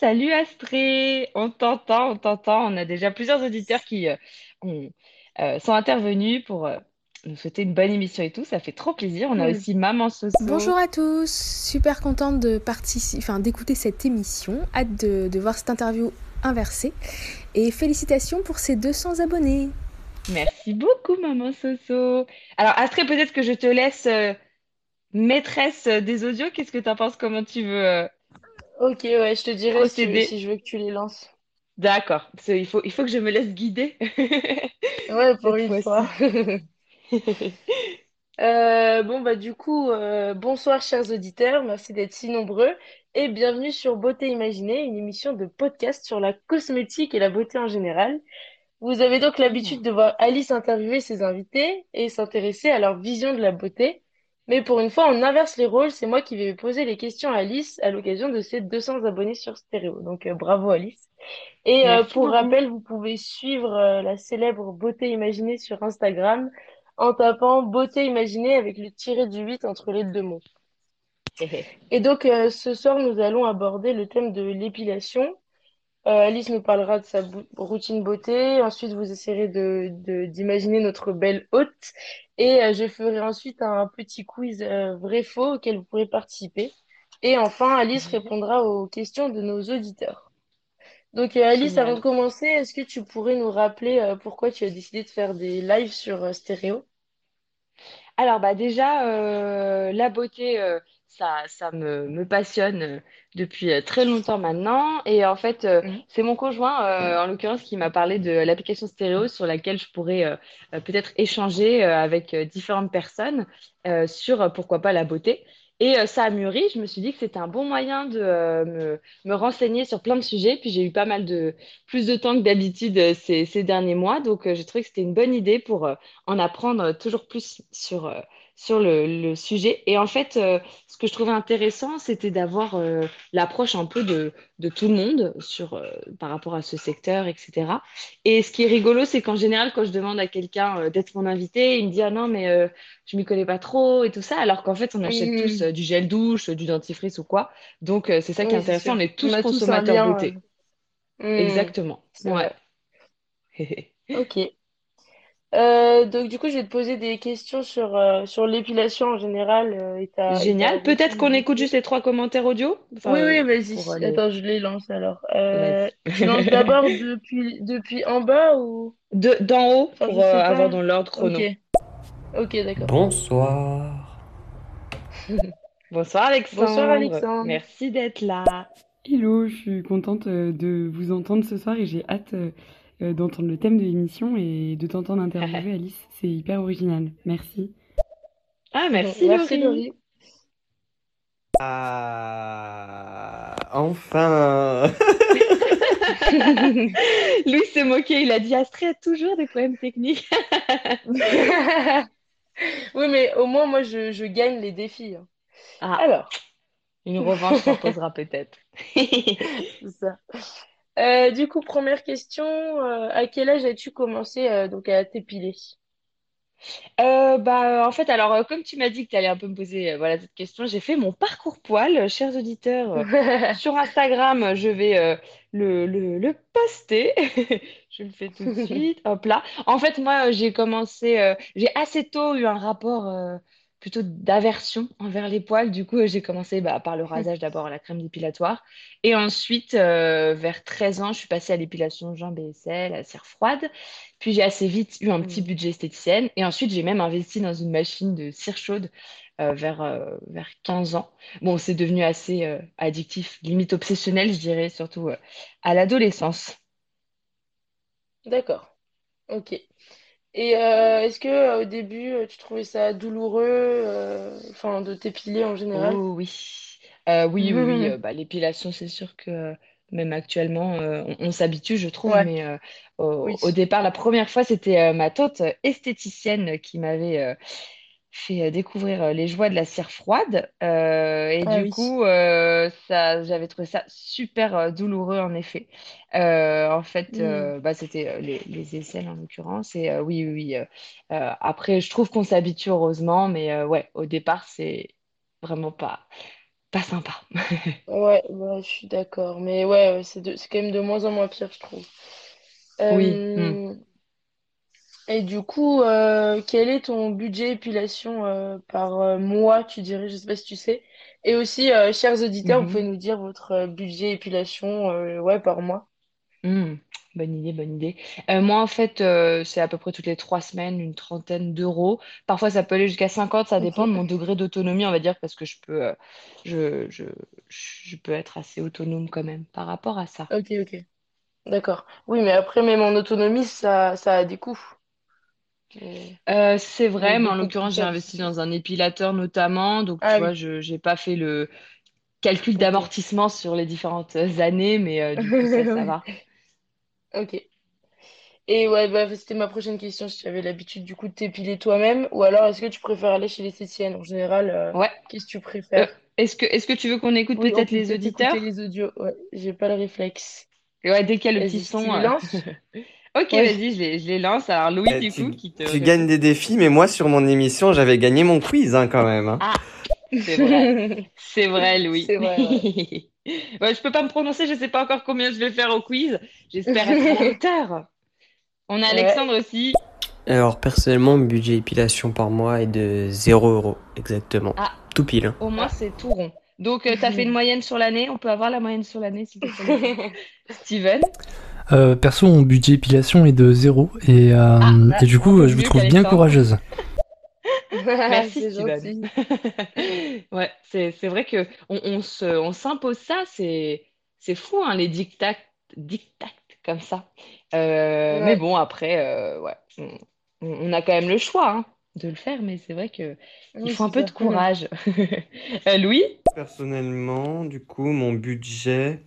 Salut Astrée, on t'entend, on t'entend. On a déjà plusieurs auditeurs qui euh, ont- euh, sont intervenus pour euh, nous souhaiter une bonne émission et tout. Ça fait trop plaisir. On a aussi Maman Soso. Bonjour à tous, super contente de participer, enfin d'écouter cette émission, hâte de, de voir cette interview inversée et félicitations pour ces 200 abonnés. Merci beaucoup, Maman Soso. Alors Astrée, peut-être que je te laisse maîtresse des audios. Qu'est-ce que tu en penses? Comment tu veux Ok, ouais, je te dirai si, si je veux que tu les lances. D'accord. Qu'il faut, il faut que je me laisse guider Ouais, pour une fois. Euh, bon, bah du coup, euh, bonsoir chers auditeurs, merci d'être si nombreux et bienvenue sur Beauté Imaginée, une émission de podcast sur la cosmétique et la beauté en général. Vous avez donc l'habitude de voir Alice interviewer ses invités et s'intéresser à leur vision de la beauté. Mais pour une fois, on inverse les rôles, c'est moi qui vais poser les questions à Alice à l'occasion de ses 200 abonnés sur Stéréo. Donc euh, bravo Alice. Et euh, pour rappel, vous pouvez suivre euh, la célèbre Beauté Imaginée sur Instagram en tapant Beauté Imaginée avec le tiré du 8 entre les deux mots. Et donc, ce soir, nous allons aborder le thème de l'épilation. Alice nous parlera de sa routine beauté. Ensuite, vous essayerez de, de- d'imaginer notre belle hôte. Et euh, je ferai ensuite un petit quiz euh, vrai-faux auquel vous pourrez participer. Et enfin, Alice répondra aux questions de nos auditeurs. Donc, euh, Alice, avant de commencer, est-ce que tu pourrais nous rappeler pourquoi tu as décidé de faire des lives sur Stéréo? Alors bah déjà la beauté ça ça me, me passionne depuis euh, très longtemps maintenant. Et en fait euh, Mhm. c'est mon conjoint euh, en l'occurrence qui m'a parlé de l'application stéréo sur laquelle je pourrais euh, peut-être échanger avec différentes personnes sur pourquoi pas la beauté. Et ça a mûri. Je me suis dit que c'était un bon moyen de me, me renseigner sur plein de sujets. Puis j'ai eu pas mal de plus de temps que d'habitude ces, ces derniers mois. Donc j'ai trouvé que c'était une bonne idée pour en apprendre toujours plus sur, sur le, le sujet. Et en fait, euh, ce que je trouvais intéressant, c'était d'avoir euh, l'approche un peu de, de tout le monde sur, euh, par rapport à ce secteur, etc. Et ce qui est rigolo, c'est qu'en général, quand je demande à quelqu'un d'être mon invité, il me dit, ah non, mais je m'y connais pas trop et tout ça, alors qu'en fait, on achète tous du gel douche, du dentifrice ou quoi. Donc, c'est ça qui est Oui, intéressant, on est On tous tous consommateurs lien. beauté. euh, mhm. Exactement. Ouais. Ok. Euh, donc du coup, je vais te poser des questions sur, euh, sur l'épilation en général euh, et ta, et ta Génial. Peut-être qu'on écoute juste les trois commentaires audio, enfin, Oui, oui, vas-y. pour aller. Attends, je les lance alors. Euh, tu lances d'abord depuis, depuis en bas ou... De, d'en haut Enfin, je pour euh, avoir pas. dans l'ordre Ok, chrono. ok, d'accord. Bonsoir. Bonsoir Bonsoir Alexandre. Alexandre. Merci d'être là. Hello, je suis contente de vous entendre ce soir et j'ai hâte euh, d'entendre le thème de l'émission et de t'entendre interviewer Alice. C'est hyper original. Merci. Ah, merci Merci Laurie. Laurie. Ah, enfin. Louis s'est moqué, il a dit Astrid a toujours des problèmes techniques. Oui, mais au moins, moi, je, je gagne les défis. hein. Ah, Alors, une revanche s'imposera peut-être. c'est ça. Euh, du coup, première question, euh, à quel âge as-tu commencé euh, donc à t'épiler? Euh, bah, en fait, alors, euh, comme tu m'as dit que tu allais un peu me poser euh, voilà, cette question, j'ai fait mon parcours poil, euh, chers auditeurs, euh, sur Instagram. Je vais euh, le, le, le poster. Je le fais tout de suite. Hop là. En fait, moi, euh, j'ai commencé, euh, j'ai assez tôt eu un rapport plutôt d'aversion envers les poils. Du coup, euh, j'ai commencé bah, par le rasage d'abord à la crème dépilatoire. Et ensuite, euh, vers 13 ans, je suis passée à l'épilation jambes et aisselles, à cire froide. Puis j'ai assez vite eu un petit Hmm. budget esthéticienne. Et ensuite, j'ai même investi dans une machine de cire chaude euh, vers, euh, vers 15 ans. Bon, c'est devenu assez addictif, limite obsessionnel, je dirais, surtout à l'adolescence. D'accord, ok. Et euh, est-ce que euh, au début, euh, tu trouvais ça douloureux, euh, enfin, de t'épiler en général? Oh oui. Euh, oui, oui, oui. euh, bah, l'épilation, c'est sûr que euh, même actuellement, euh, on, on s'habitue, je trouve. Ouais, Mais euh, au, oui. au départ, la première fois, c'était euh, ma tante esthéticienne qui m'avait euh, fait euh, découvrir euh, les joies de la cire froide. Euh, et Ah du oui. coup, euh, ça, j'avais trouvé ça super douloureux, en effet. Euh, en fait, bah, c'était les, les aisselles, en l'occurrence. Et oui, oui, oui. après, je trouve qu'on s'habitue heureusement. Mais ouais, au départ, c'est vraiment pas. pas sympa. Ouais, je suis d'accord. Mais ouais, ouais, c'est de- c'est quand même de moins en moins pire, je trouve. Oui. hmm. Et du coup, euh, quel est ton budget épilation euh, par euh, mois, tu dirais? Je sais pas si tu sais. Et aussi, chers auditeurs, vous pouvez Mhm. nous dire votre budget épilation euh, ouais, par mois. Hmm. Bonne idée, bonne idée. Euh, moi, en fait, euh, c'est à peu près toutes les trois semaines, une trentaine d'euros. Parfois, ça peut aller jusqu'à 50, ça dépend de mon degré d'autonomie, on va dire, parce que je peux, euh, je, je, je peux être assez autonome quand même par rapport à ça. ok, ok. D'accord. Oui, mais après, même en autonomie, ça, ça a des coûts. Et Euh, c'est vrai, mais en l'occurrence, j'ai investi dans un épilateur notamment, donc tu Ah vois, oui, je n'ai pas fait le calcul d'amortissement sur les différentes années, mais euh, du coup, ça, ça va. ok. Et ouais, bah, c'était ma prochaine question, si tu avais l'habitude du coup de t'épiler toi-même, ou alors est-ce que tu préfères aller chez l'esthéticienne? En général, euh, Ouais. qu'est-ce que tu Euh, préfères? est-ce que, est-ce que tu veux qu'on écoute Oui, peut-être peut les auditeurs? les audios. Ouais, j'ai pas le réflexe. Ouais, dès qu'il y a le petit tu son. Euh? Ok, Ouais. vas-y, je les, je les lance. Alors, Louis, Eh, du coup, tu, qui te tu gagnes des défis, mais moi, sur mon émission, j'avais gagné mon quiz, hein, quand même. hein. Ah, c'est vrai. C'est vrai, Louis. C'est vrai, ouais. Ouais, je peux pas me prononcer, je sais pas encore combien je vais faire au quiz. J'espère être à hauteur. On a Ouais. Alexandre aussi. Alors personnellement, mon budget épilation par mois est de 0 euros exactement. Ah, Tout pile. hein. au moins, Ah. c'est tout rond. Donc, tu as fait une moyenne sur l'année? On peut avoir la moyenne sur l'année, s'il te plaît, Steven? Euh, perso, mon budget épilation est de zéro et, euh, Ah, et du coup, je vous trouve bien courageuse. Merci, gentil. Ouais, c'est, c'est vrai que on, on se, on s'impose ça, c'est, c'est fou, hein, les dictats, dictats comme ça. Euh, mais bon, après, euh, ouais, on, on a quand même le choix, hein, de le faire, mais c'est vrai que il Oui, faut un peu de courage. Euh, Louis? Personnellement, du coup, mon budget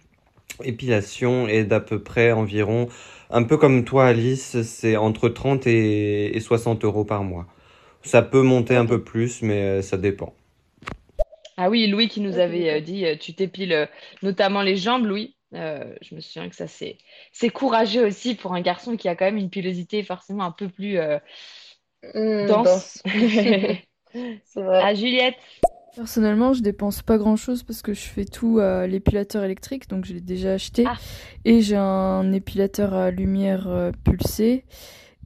épilation est d'à peu près environ, un peu comme toi, Alice, c'est entre 30 et, et 60 euros par mois. Ça peut monter un peu plus, mais euh, ça dépend. Ah oui, Louis qui nous avait euh, dit, euh, tu t'épiles euh, notamment les jambes, Louis. Euh, je me souviens que ça, c'est, c'est courageux aussi pour un garçon qui a quand même une pilosité forcément un peu plus euh, Hmm, dense. danse. C'est vrai. Ah, Juliette? Personnellement, je dépense pas grand-chose parce que je fais tout à l'épilateur électrique, donc je l'ai déjà acheté. Ah, Et j'ai un épilateur à lumière euh, pulsée.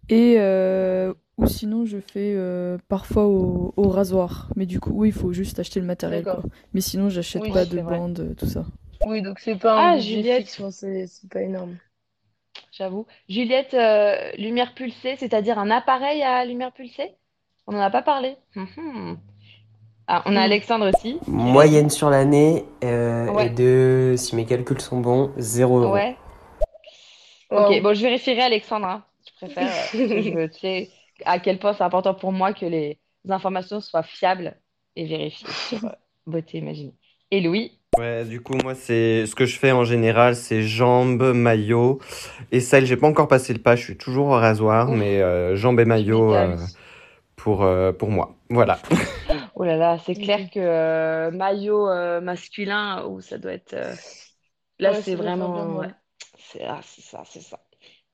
Et euh, ou sinon, je fais euh, parfois au, au rasoir. Mais du coup, oui, il faut juste acheter le matériel, quoi. Mais sinon, j'achète Oui, pas de vrai. bande, euh, tout ça. oui, donc c'est pas un Ah, Juliette. c'est pas énorme. J'avoue. Juliette, euh, lumière pulsée, c'est-à-dire un appareil à lumière pulsée? On n'en a pas parlé? Mhm. Ah, on a Hmm. Alexandre aussi. Moyenne sur l'année euh, est Ouais, de, si mes calculs sont bons, 0 euros. ouais. Ok, bon, je vérifierai Alexandre. hein. Je préfère, euh, je tu sais, à quel point c'est important pour moi que les informations soient fiables et vérifiées sur euh, Beauté Imaginée. Et Louis? Ouais, du coup, moi, c'est ce que je fais en général, c'est jambes, maillot et selle. J'ai pas encore passé le pas, je suis toujours au rasoir, mais euh, jambes et tu maillot euh, m'étonnes. pour, euh, pour moi. Voilà. Oh là là, c'est clair Ok. que euh, maillot euh, masculin, où ça doit être. euh, Là, Ouais, c'est vraiment. Ouais, c'est ah, c'est ça, c'est ça.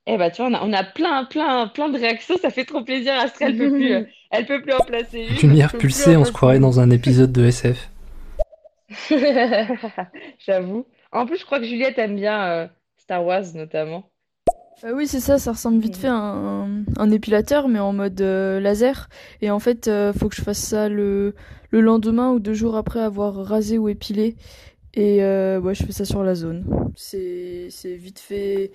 Eh ben, tu vois, on a, on a plein, plein, plein de réactions. Ça fait trop plaisir. Astrid, elle peut plus, euh, elle peut plus en placer une. Lumière Je peux plus pulsée, en on se croirait dans un épisode de SF. J'avoue. En plus, je crois que Juliette aime bien euh, Star Wars, notamment. Euh, oui, c'est ça, ça ressemble vite fait à un, un épilateur, mais en mode euh, laser. Et en fait, euh, faut que je fasse ça le, le lendemain ou deux jours après avoir rasé ou épilé. Et euh, ouais, je fais ça sur la zone. C'est, vite fait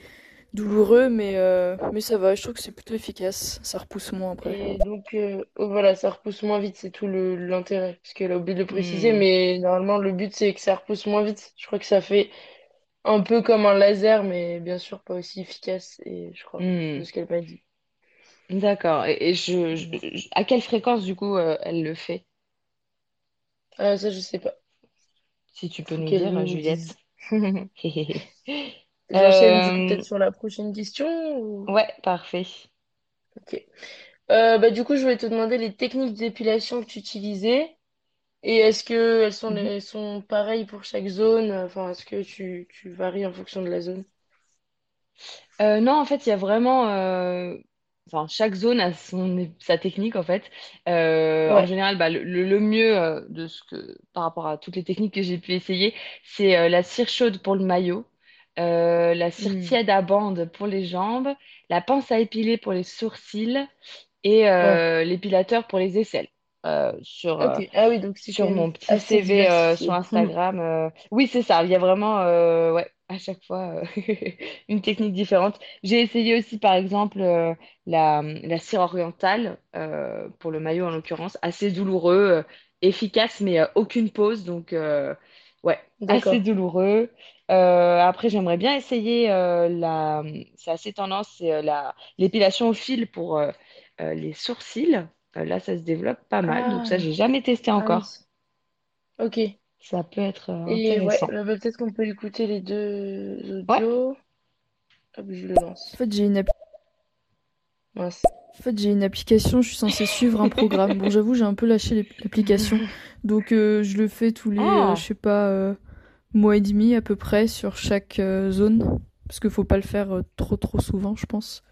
douloureux, mais, euh, mais ça va, je trouve que c'est plutôt efficace. Ça repousse moins après. Et donc, euh, oh, voilà, ça repousse moins vite, c'est tout le- l'intérêt. Parce qu'elle a oublié de le préciser, Hmm. mais normalement, le but, c'est que ça repousse moins vite. Je crois que ça fait un peu comme un laser, mais bien sûr pas aussi efficace, et je crois, Hmm. de ce qu'elle m'a dit. D'accord. Et, et je, je- je- à quelle fréquence, du coup, euh, elle le fait? Ah, ça, je sais pas. Si tu peux Faut nous qu'elle dire, nous Juliette. dise. Euh, J'enchaîne du coup peut-être sur la prochaine question ou... ouais, parfait. Ok. Euh, bah, du coup, je voulais te demander les techniques d'épilation que tu utilisais et est-ce que elles sont, Mhm. elles sont pareilles pour chaque zone? Enfin, est-ce que tu, tu varies en fonction de la zone? Euh, non, en fait, il y a vraiment. euh, enfin, chaque zone a son, sa technique en fait. Euh, en Ouais, général, bah, le, le- le mieux euh, de ce que, par rapport à toutes les techniques que j'ai pu essayer, c'est euh, la cire chaude pour le maillot, euh, la cire Hmm. tiède à bande pour les jambes, la pince à épiler pour les sourcils et ouais, euh, l'épilateur pour les aisselles. Euh, sur, euh. Ah oui, donc sur mon petit CV euh, sur. Instagram. euh, Oui, c'est ça. Il y a vraiment, ouais, à chaque fois, une technique différente. J'ai essayé aussi, par exemple, la, la cire orientale, pour le maillot en l'occurrence, assez douloureux, efficace, mais aucune pause. Donc, ouais, assez douloureux. Après, j'aimerais bien essayer la, c'est assez tendance, c'est la, l'épilation au fil pour les sourcils. Euh, là, ça se développe pas mal. Donc, ça, Ah, j'ai jamais testé ah oui. encore. Ok. Ça peut être euh, ouais, intéressant. bah, peut-être qu'on peut écouter les deux Ouais. audios. Hop, je le En lance. fait, j'ai une, Mince. en fait, j'ai une application, je suis censée suivre un programme. Bon, j'avoue, j'ai un peu lâché l'ap- l'application. Donc, euh, je le fais tous les, euh, je Ah, sais pas, euh, mois et demi à peu près sur chaque euh, zone. Parce qu'il faut pas le faire euh, trop trop souvent, je pense.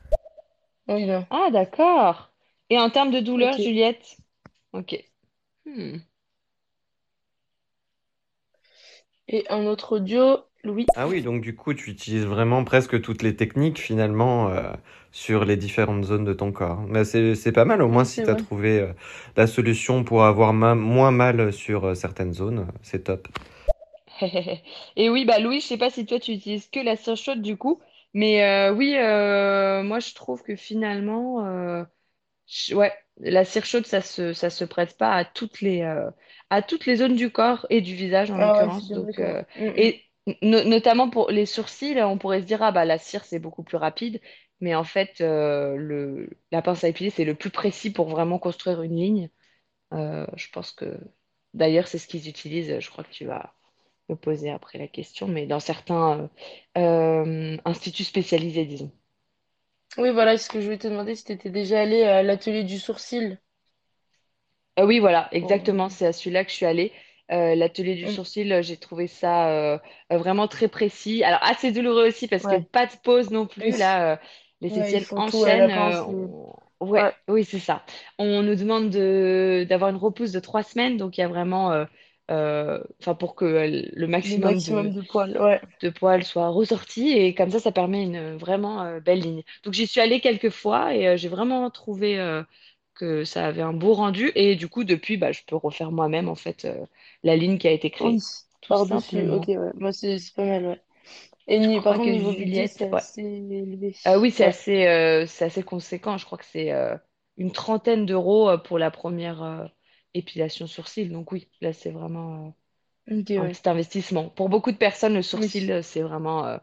Ah, d'accord. Et en termes de douleur, Juliette? Ok. Hmm. Et un autre audio, Louis? Ah oui, donc du coup, tu utilises vraiment presque toutes les techniques finalement euh, sur les différentes zones de ton corps. Mais c'est c'est pas mal, au moins si tu as vrai. trouvé euh, la solution pour avoir ma- moins mal sur euh, certaines zones, c'est top. Et oui, bah Louis, je sais pas si toi tu utilises que la cire chaude du coup, mais euh, oui, euh, moi je trouve que finalement, euh, ouais, la cire chaude, ça se, ça se prête pas à toutes les, euh, à toutes les zones du corps et du visage en Ah ouais, l'occurrence. bien Donc, d'accord. euh, Mm, mm. et no- notamment pour les sourcils, on pourrait se dire ah bah la cire c'est beaucoup plus rapide, mais en fait euh, le, la pince à épiler c'est le plus précis pour vraiment construire une ligne. Euh, je pense que d'ailleurs c'est ce qu'ils utilisent. Je crois que tu vas me poser après la question, mais dans certains euh, euh, instituts spécialisés, disons. Oui, voilà, ce que je voulais te demander, si tu étais déjà allé à l'atelier du sourcil. Euh, oui, voilà, exactement, c'est à celui-là que je suis allée. Euh, l'atelier du Mm. sourcil, euh, j'ai trouvé ça euh, euh, vraiment très précis. Alors, assez douloureux aussi parce que Ouais. pas de pause non Oui. plus. Là, euh, les Ouais, ils aisselles font tout à la enchaînent. euh, pince. et- on- Ouais, Ouais. oui, c'est ça. On nous demande de d'avoir une repousse de trois semaines, donc il y a vraiment, euh, enfin, pour que euh, le Le maximum de, de poils. Ouais. de poils soit ressorti et comme ça, ça permet une vraiment euh, belle ligne. Donc j'y suis allée quelques fois et euh, j'ai vraiment trouvé euh, que ça avait un beau rendu et du coup depuis, bah, je peux refaire moi-même en fait euh, la ligne qui a été Oui. créée, tout Par-dessus. Ok, simplement. ouais. Moi, c'est pas mal, ouais. Et Je ni- par contre, niveau budget, c'est ouais. assez élevé. Euh, oui, c'est Ouais. assez, euh, c'est assez conséquent. Je crois que c'est euh, une trentaine d'euros euh, pour la première euh, épilation sourcil. Donc oui, là c'est vraiment euh, un ouais. petit investissement. Pour beaucoup de personnes, le sourcil, Oui. euh, c'est vraiment euh,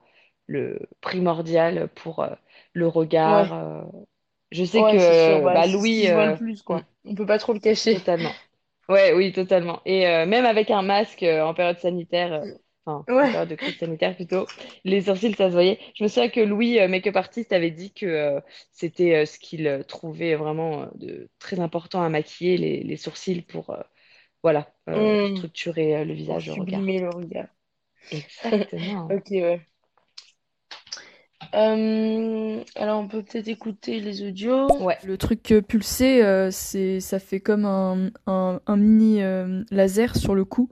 le primordial pour euh, le regard. Ouais. Je sais que Ouais, c'est sûr. Bah, bah, Louis, plus, hmm, quoi. On peut pas trop le cacher. totalement. Ouais, oui, totalement. Et même avec un masque en période sanitaire, euh, enfin Ouais. de crise sanitaire plutôt, les sourcils, ça se voyait. Je me souviens que Louis, euh, make-up artist, avait dit que euh, c'était euh, ce qu'il trouvait vraiment euh, de très important à maquiller les, les sourcils pour euh, voilà euh, Hmm. structurer euh, le Pour visage, le regard. sublimer le regard. Exactement. Ok, ouais. Euh, alors, on peut peut-être écouter les audios. Ouais. Le truc euh, pulsé, euh, c'est, ça fait comme un, un, un mini euh, laser sur le cou.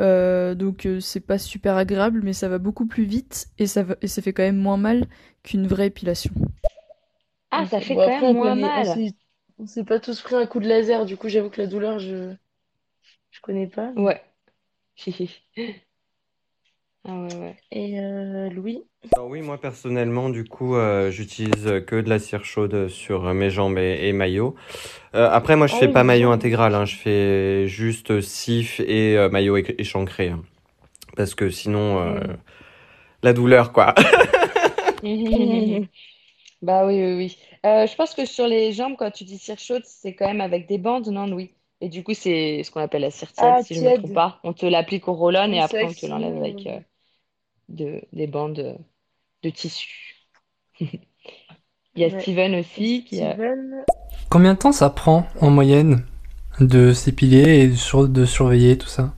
Euh, donc euh, c'est pas super agréable, mais ça va beaucoup plus vite et ça, va, et ça fait quand même moins mal qu'une vraie épilation. Ah, ça fait Bon, quand après, même moins mal. on s'est pas tous pris un coup de laser, du coup, j'avoue que la douleur, je, je connais pas. Ouais. Ah ouais, ouais. Et euh, Louis? Alors oui, moi personnellement, du coup, euh, j'utilise que de la cire chaude sur mes jambes et, et maillot. Euh, après, moi, je Ah fais oui, pas maillot intégral, hein, je fais juste sif et euh, maillot échancré, hein. parce que sinon, euh, Hmm. la douleur, quoi. Bah oui, oui, oui. Euh, je pense que sur les jambes, quand tu dis cire chaude, c'est quand même avec des bandes, non, oui. Et du coup, c'est ce qu'on appelle la cire tiède, Ah, si je me trompe tiède. pas. On te l'applique au roll-on et après on te l'enlève avec euh, de, des bandes de tissu. Il y a Ouais. Steven aussi qui a... Steven? Combien de temps ça prend en moyenne de s'épiler et sur- de surveiller tout ça?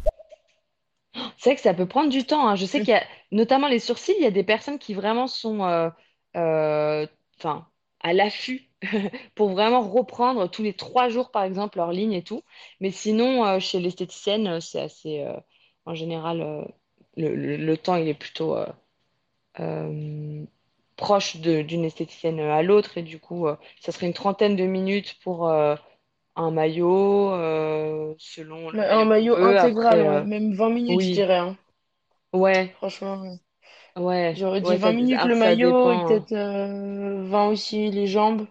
C'est vrai que ça peut prendre du temps. hein. Je sais qu'il y a, notamment les sourcils, il y a des personnes qui vraiment sont euh, euh, enfin, à l'affût pour vraiment reprendre tous les trois jours, par exemple, leur ligne et tout. Mais sinon, euh, chez l'esthéticienne, euh, c'est assez, euh, en général, euh, le, le- le temps, il est plutôt euh, euh, proche d'une esthéticienne à l'autre. Et du coup, euh, ça serait une trentaine de minutes pour un maillot, selon le Un maillot veut. intégral, Après, ouais. Même 20 minutes, je dirais. hein. ouais, Franchement, ouais. ouais, j'aurais dit ouais, ça, 20 minutes le maillot et peut-être euh, 20 aussi les jambes,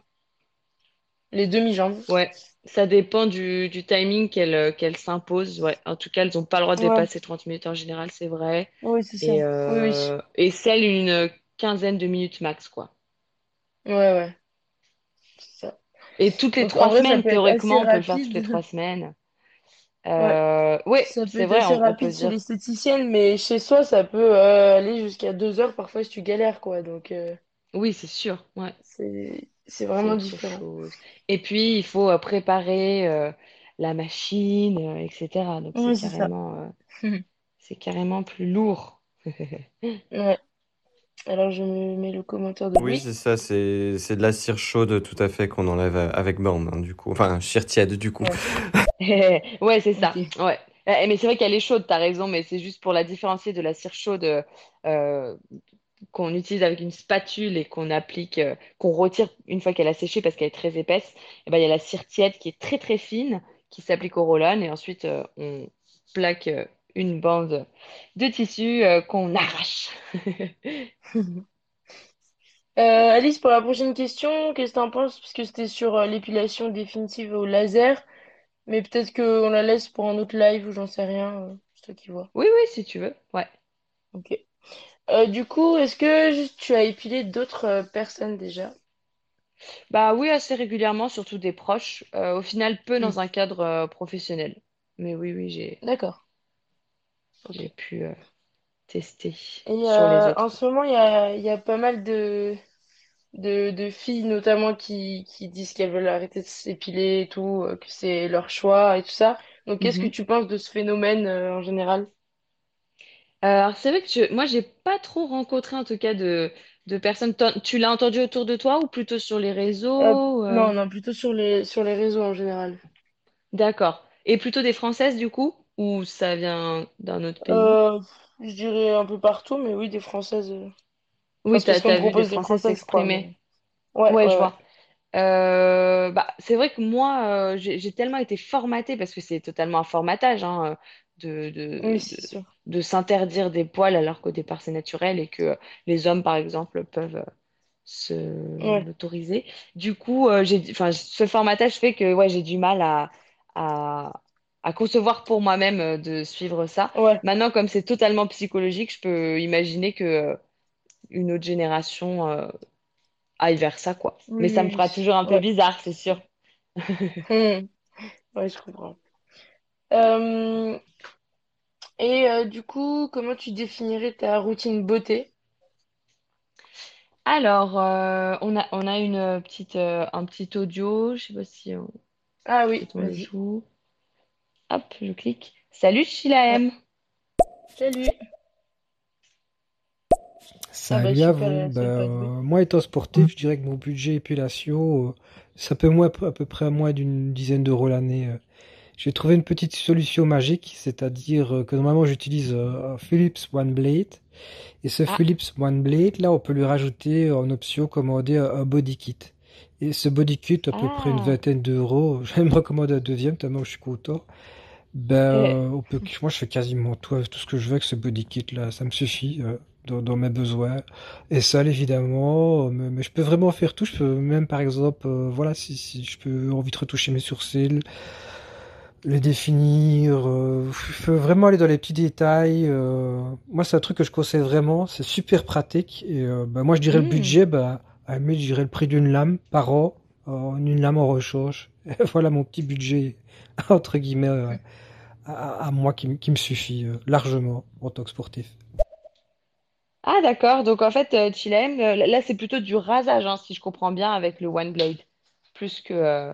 les demi-jambes. Ouais, ça dépend du, du timing qu'elles euh, qu'elles s'imposent. Ouais. En tout cas, elles n'ont pas le droit de Ouais, dépasser 30 minutes en général, c'est vrai. oui, c'est ça. Et, Oui, oui. euh, et celles, une quinzaine de minutes max, quoi. Ouais, ouais, c'est ça. Et toutes les Donc trois vrai, semaines, théoriquement, on peut le faire toutes les rapide. trois semaines. Ouais, Euh, ouais, c'est vrai, assez on, on peut rapide chez l'esthéticienne, mais chez soi, ça peut euh, aller jusqu'à deux heures parfois si tu galères, quoi. Donc euh, Oui, c'est sûr. Ouais, c'est vraiment différent. chose. Et puis, il faut euh, préparer euh, la machine, euh, etc. Donc, c'est Oui, c'est ça. carrément, euh, c'est carrément plus lourd. Ouais. Alors je me mets le commentaire de Oui, c'est ça, c'est c'est de la cire chaude tout à fait qu'on enlève avec borne, hein, du coup. Enfin, cire tiède, du coup. Ouais, Ouais, c'est ça. Ouais. Euh, Mais c'est vrai qu'elle est chaude, t'as raison, mais c'est juste pour la différencier de la cire chaude qu'on utilise avec une spatule et qu'on applique, euh, qu'on retire une fois qu'elle a séché parce qu'elle est très épaisse. Et ben, il y a la cire tiède qui est très très fine, qui s'applique au roll-on et ensuite euh, on plaque euh, une bande de tissu qu'on arrache. Alice, pour la prochaine question, qu'est-ce que t'en penses? Parce que c'était sur l'épilation définitive au laser, mais peut-être qu'on la laisse pour un autre live ou j'en sais rien. c'est toi qui vois. Oui, oui, si tu veux. Ouais. Ok. Euh, du coup, est-ce que tu as épilé d'autres euh, personnes déjà? Bah oui, assez régulièrement, surtout des proches. Euh, au final, peu Hmm. dans un cadre euh, professionnel. Mais oui, oui, j'ai D'accord. j'ai pu euh, tester Et sur les euh, en autres. ce moment, il y a, il y a pas mal de, de, de filles notamment qui, qui disent qu'elles veulent arrêter de s'épiler et tout, euh, que c'est leur choix et tout ça. Donc, qu'est-ce que Mhm. tu penses de ce phénomène euh, en général? Euh, Alors, c'est vrai que je, moi, j'ai pas trop rencontré en tout cas de, de personnes. T'en- Tu l'as entendu autour de toi ou plutôt sur les Euh, réseaux? euh non, non, plutôt sur les, sur les réseaux en général. D'accord. Et plutôt des Françaises du coup? Ou ça vient d'un autre pays? Euh, je dirais un peu partout, mais oui, des Françaises. euh. Oui, t'as, parce qu'on me t'as vu des propose des Françaises Françaises, quoi. Mais... s'exprimer. Ouais, Ouais, ouais, je ouais. vois. Euh, bah, c'est vrai que moi, euh, j'ai j'ai tellement été formatée, parce que c'est totalement un formatage, hein, de, de, Oui, de, s'interdire des poils alors qu'au départ c'est naturel et que les hommes, par exemple, peuvent euh, se Ouais, l'autoriser. Du coup, euh, j'ai, enfin, ce formatage fait que ouais, j'ai du mal à, à, à concevoir pour moi-même euh, de suivre ça. ouais. Maintenant, comme c'est totalement psychologique, je peux imaginer que une autre génération euh, aille vers ça, quoi. Oui, Mais ça me fera toujours un peu bizarre, c'est sûr. Hmm. Ouais, je comprends. Euh, et euh, du coup, comment tu définirais ta routine beauté? Alors, euh, on a, on a une petite, euh, un petit audio, je sais pas si on- Ah oui, peut-être on le vas-y. joue. Hop, je clique. Salut Ouais. Chilaem. Salut. Ah bah Salut à vous. Ben, euh, moi, étant sportif, je dirais que mon budget épilation, euh, ça peut moins, à peu près à moins d'une dizaine d'euros l'année. euh. J'ai trouvé une petite solution magique, c'est-à-dire euh, que normalement j'utilise euh, un Philips One Blade. Et ce Ah, Philips One Blade, là, on peut lui rajouter en option, commander un, un body kit. Et ce body kit, à peu près une ah. vingtaine d'euros, je vais me recommander un deuxième, tellement je suis content. Ben, on peut, moi, je fais quasiment tout, tout ce que je veux avec ce body kit là, ça me suffit euh, dans, dans mes besoins. Et ça, évidemment, mais, mais je peux vraiment faire tout. Je peux même, par exemple, euh, voilà, si, si je peux envie de retoucher mes sourcils, les définir, euh, vraiment aller dans les petits détails. euh. moi, c'est un truc que je conseille vraiment. C'est super pratique. Et euh, ben, moi, je dirais le hmm. budget, ben, à la limite, je dirais le prix d'une lame par an, une lame en rechange. Et voilà mon petit budget entre guillemets. à, à moi qui, me suffit largement en tant que sportif. Ah, d'accord. Donc, en fait, euh, là, c'est plutôt du rasage, hein, si je comprends bien, avec le One Blade. Plus que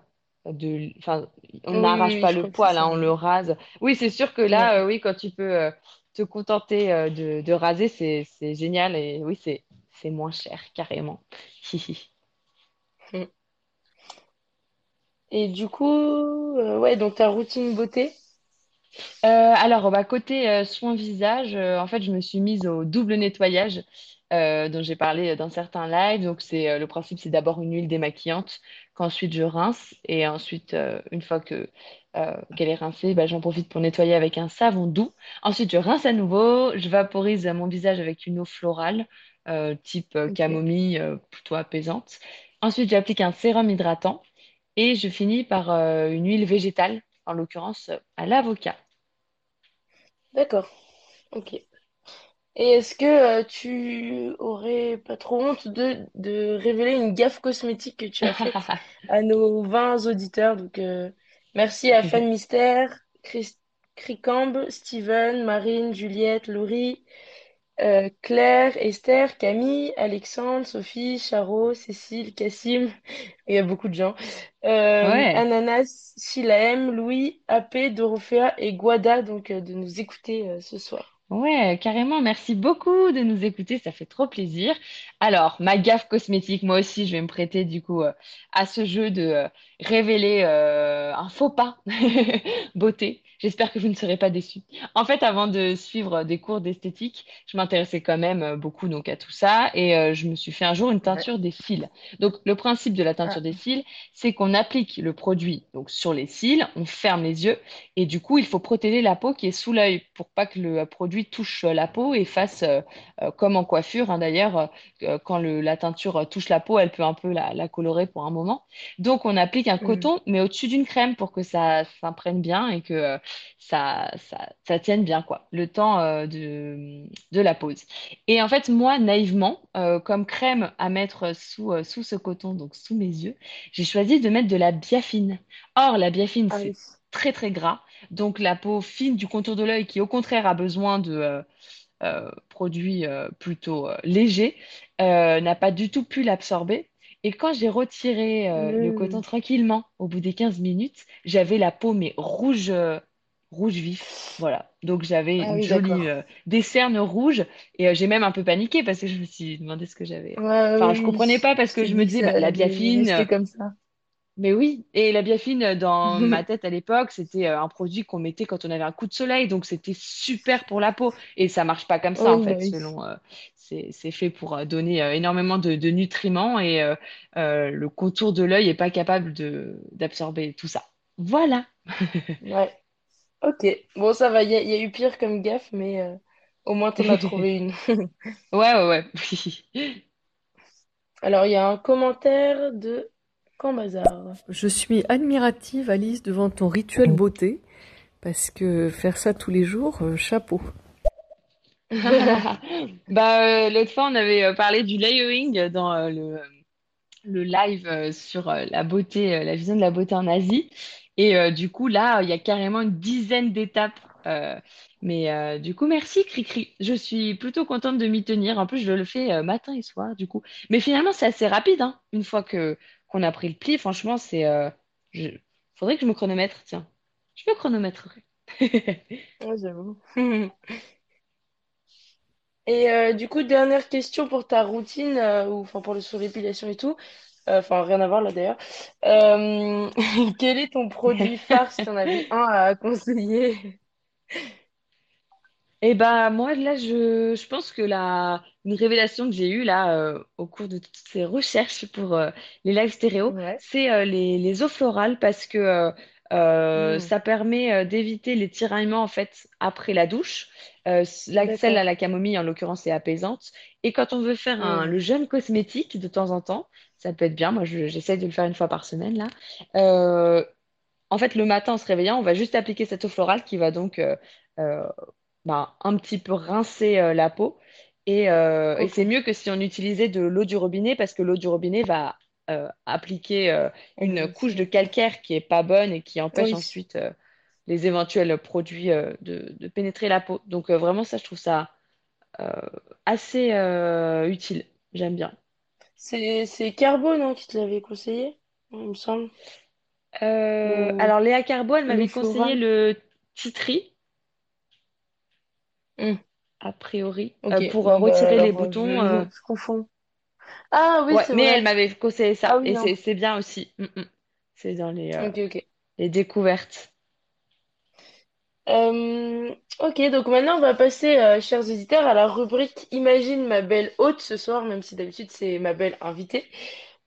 de. Enfin, on oui, n'arrache oui, pas le poil, hein, on le rase. Oui, c'est sûr que Ouais. là, euh, oui, quand tu peux euh, te contenter euh, de, de raser, c'est, c'est génial. Et oui, c'est, c'est moins cher, carrément. Et du coup, ouais, donc ta routine beauté? Alors, bah, côté soin visage, en fait, je me suis mise au double nettoyage dont j'ai parlé dans certains lives. Donc, c'est le principe, c'est d'abord une huile démaquillante, qu'ensuite je rince, et ensuite, une fois que qu'elle est rincée, bah, j'en profite pour nettoyer avec un savon doux. Ensuite, je rince à nouveau, je vaporise mon visage avec une eau florale, type Ok, camomille, plutôt apaisante. Ensuite, j'applique un sérum hydratant, et je finis par une huile végétale, en l'occurrence à l'avocat. d'accord. Ok. Et est-ce que euh, tu aurais pas trop honte de, de révéler une gaffe cosmétique que tu as faite à nos 20 auditeurs? Donc, euh, merci à Fan Mystère, Chris, Cricambe, Steven, Marine, Juliette, Laurie, euh, Claire, Esther, Camille, Alexandre, Sophie, Charo, Cécile, Cassim. Il y a beaucoup de gens. Euh, Ouais. Ananas, Chilaem, Louis, AP, Dorothea et Guada, donc euh, de nous écouter ce soir. Ouais, carrément. Merci beaucoup de nous écouter. Ça fait trop plaisir. Alors, ma gaffe cosmétique, moi aussi, je vais me prêter du coup euh, à ce jeu de euh, révéler euh, un faux pas beauté. J'espère que vous ne serez pas déçus. En fait, avant de suivre des cours d'esthétique, je m'intéressais quand même euh, beaucoup donc à tout ça et euh, je me suis fait un jour une teinture des cils. Donc, le principe de la Ah, teinture des cils, c'est qu'on applique le produit donc sur les cils, on ferme les yeux et du coup, il faut protéger la peau qui est sous l'œil pour pas que le produit touche euh, la peau et fasse, euh, euh, comme en coiffure, hein, d'ailleurs, quand le- la teinture touche la peau, elle peut un peu la, la colorer pour un moment. Donc, on applique un hmm. coton, mais au-dessus d'une crème pour que ça s'imprègne bien et que ça, ça, ça tienne bien, quoi, le temps euh, de, de la pose. Et en fait, moi, naïvement, euh, comme crème à mettre sous, euh, sous ce coton, donc sous mes yeux, j'ai choisi de mettre de la biafine. Or, la biafine, Ah oui. c'est très très gras. Donc la peau fine du contour de l'œil qui au contraire a besoin de produits plutôt légers n'a pas du tout pu l'absorber. Et quand j'ai retiré euh, le coton Hmm. tranquillement au bout des 15 minutes, j'avais la peau mais rouge, euh, rouge vif. Voilà. Donc j'avais Ah une oui, jolie d'accord. euh, des cernes rouges et euh, j'ai même un peu paniqué parce que je me suis demandé ce que j'avais. Ouais, Enfin, je oui, comprenais pas parce que t'es je me dit que disais ça bah, la allait biafine. rester comme ça. Mais oui, et la biafine, euh, dans ma tête à l'époque, c'était euh, un produit qu'on mettait quand on avait un coup de soleil, donc c'était super pour la peau. Et ça marche pas comme ça, en Oui, bah fait, oui. selon... euh, c'est, c'est fait pour euh, donner euh, énormément de, de nutriments et euh, euh, le contour de l'œil est pas capable de, d'absorber tout ça. Voilà. Ouais. Ok. Bon, ça va. Il y, a il y a eu pire comme gaffe, mais euh, au moins t'en as trouvé une. Ouais, ouais, ouais. Alors, il y a un commentaire de Cambazard. Je suis admirative, Alice, devant ton rituel beauté, parce que faire ça tous les jours, euh, chapeau. Bah, euh, l'autre fois, on avait euh, parlé du layering dans euh, le, le live euh, sur euh, la beauté, euh, la vision de la beauté en Asie. Et euh, du coup, là, il y a carrément une dizaine d'étapes. Euh, mais euh, du coup, merci, Cricri. Je suis plutôt contente de m'y tenir. En plus, je le fais matin et soir, du coup. Mais finalement, c'est assez rapide, hein. Une fois que qu'on a pris le pli, franchement, c'est. Je... Faudrait que je me chronomètre, tiens. Je me chronométrerai. Ouais, j'avoue. Et du coup, dernière question pour ta routine, ou enfin pour le sur l'épilation et tout. Euh, Enfin, rien à voir là d'ailleurs. Euh, quel est ton produit phare si tu en avais un à conseiller? Et bah moi là je, je pense que la une révélation que j'ai eue là euh, au cours de toutes ces recherches pour euh, les lives stéréo, Ouais. c'est euh, les, les eaux florales parce que euh, Hmm. ça permet euh, d'éviter les tiraillements en fait après la douche. Euh, la- celle à la camomille en l'occurrence est apaisante. Et quand on veut faire un, Hmm. le jeûne cosmétique de temps en temps, ça peut être bien. Moi je- j'essaie de le faire une fois par semaine là. Euh, en fait le matin en se réveillant, on va juste appliquer cette eau florale qui va donc bah, un petit peu rincer la peau. Et, c'est mieux que si on utilisait de l'eau du robinet parce que l'eau du robinet va euh, appliquer euh, une couche de calcaire qui est pas bonne et qui empêche Oui. ensuite euh, les éventuels produits de, de pénétrer la peau. Donc vraiment ça, je trouve ça assez utile. J'aime bien. C'est Carbo, non, qui te l'avait conseillé, il me semble. Alors Léa Carbo, elle m'avait conseillé le titri, Hmm. a priori, pour bah retirer les je, boutons. euh, je confonds. Ah oui, Ouais, c'est mais elle m'avait conseillé Ah ça oui, et c'est c'est bien aussi. Mm, mm. C'est dans les, euh, Ok, ok. les découvertes. Euh, ok, donc maintenant on va passer, euh, chers auditeurs, à la rubrique Imagine ma belle hôte ce soir, même si d'habitude c'est ma belle invitée.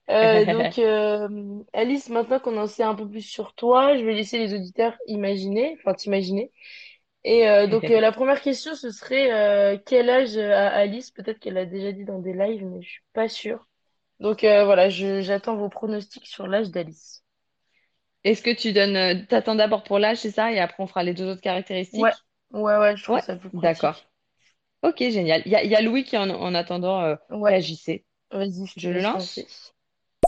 Euh, donc euh, Alice, maintenant qu'on en sait un peu plus sur toi, je vais laisser les auditeurs imaginer, enfin t'imaginer. Et euh, donc euh, la première question ce serait euh, quel âge a Alice? Peut-être qu'elle l'a déjà dit dans des lives, mais je suis pas sûre. Donc euh, voilà, je, j'attends vos pronostics sur l'âge d'Alice. Est-ce que tu donnes, euh, t'attends d'abord pour l'âge, c'est ça, et après on fera les deux autres caractéristiques? Ouais, ouais, ouais, je trouve Ouais, ça plus d'accord. pratique. Ok, génial. Il y a, il y a Louis qui, en, en attendant, euh, Ouais, réagissait. vas-y, je te Je le laisse lance? lancer.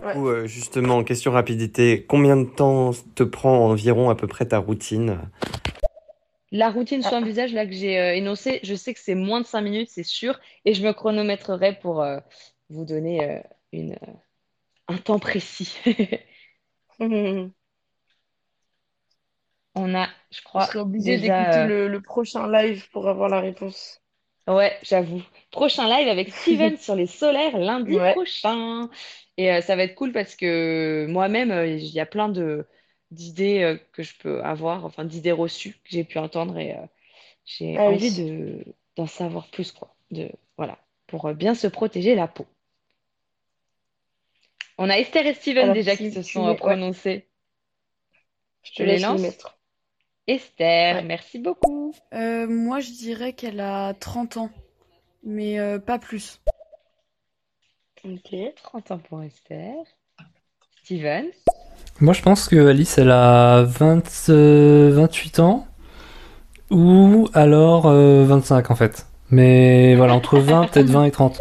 Ouais. euh, justement, question rapidité, combien de temps te prend environ à peu près ta routine? La routine Ah, soin visage là que j'ai euh, énoncée, je sais que c'est moins de 5 minutes, c'est sûr, et je me chronométrerai pour euh, vous donner euh, une, euh, un temps précis. On a, je crois, déjà. d'écouter le, le prochain live pour avoir la réponse. Ouais, j'avoue. Prochain live avec Steven sur les solaires lundi Ouais. prochain. Et ça va être cool parce que moi-même, il y a plein de d'idées euh, que je peux avoir, enfin d'idées reçues que j'ai pu entendre et euh, j'ai Ah envie oui. de d'en savoir plus, quoi. De, voilà, pour euh, bien se protéger la peau. On a Esther et Steven Alors, déjà qui se sont ouais, prononcés. je te Je les lance. mettre. Esther, Ouais. merci beaucoup. Euh, moi, je dirais qu'elle a 30 ans, mais euh, pas plus. Ok. 30 ans pour Esther. Steven. Moi, je pense que Alice, elle a 20, euh, 28 ans ou alors euh, 25 en fait. Mais voilà, entre 20, peut-être 20 et 30.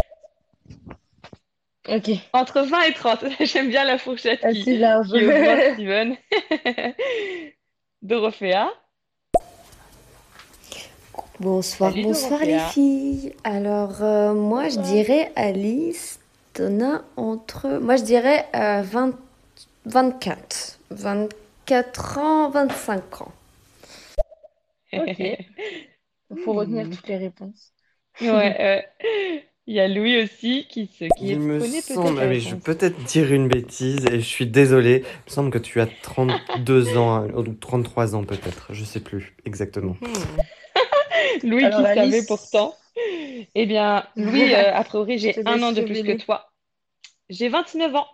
Ok. Entre 20 et 30. J'aime bien la fourchette qui, Assez large. qui augmente, Steven. Dorothea. Bonsoir, Salut bonsoir les filles. Alors, euh, moi, je dirais Alice, Donna, entre. Moi, je dirais euh, 20 24. 24 ans, 25 ans. Ok. Il faut retenir Hmm. toutes les réponses. Ouais, euh, il y a Louis aussi qui se qui Il me connaît peut-être semble, la ah oui, je vais peut-être dire une bêtise et je suis désolé. Il me semble que tu as 32 ans, hein, ou 33 ans peut-être, je sais plus exactement. Hmm. Louis Alors, qui savait pourtant. Eh bien, Louis, euh, a priori, j'ai un an de plus que toi. J'ai 29 ans.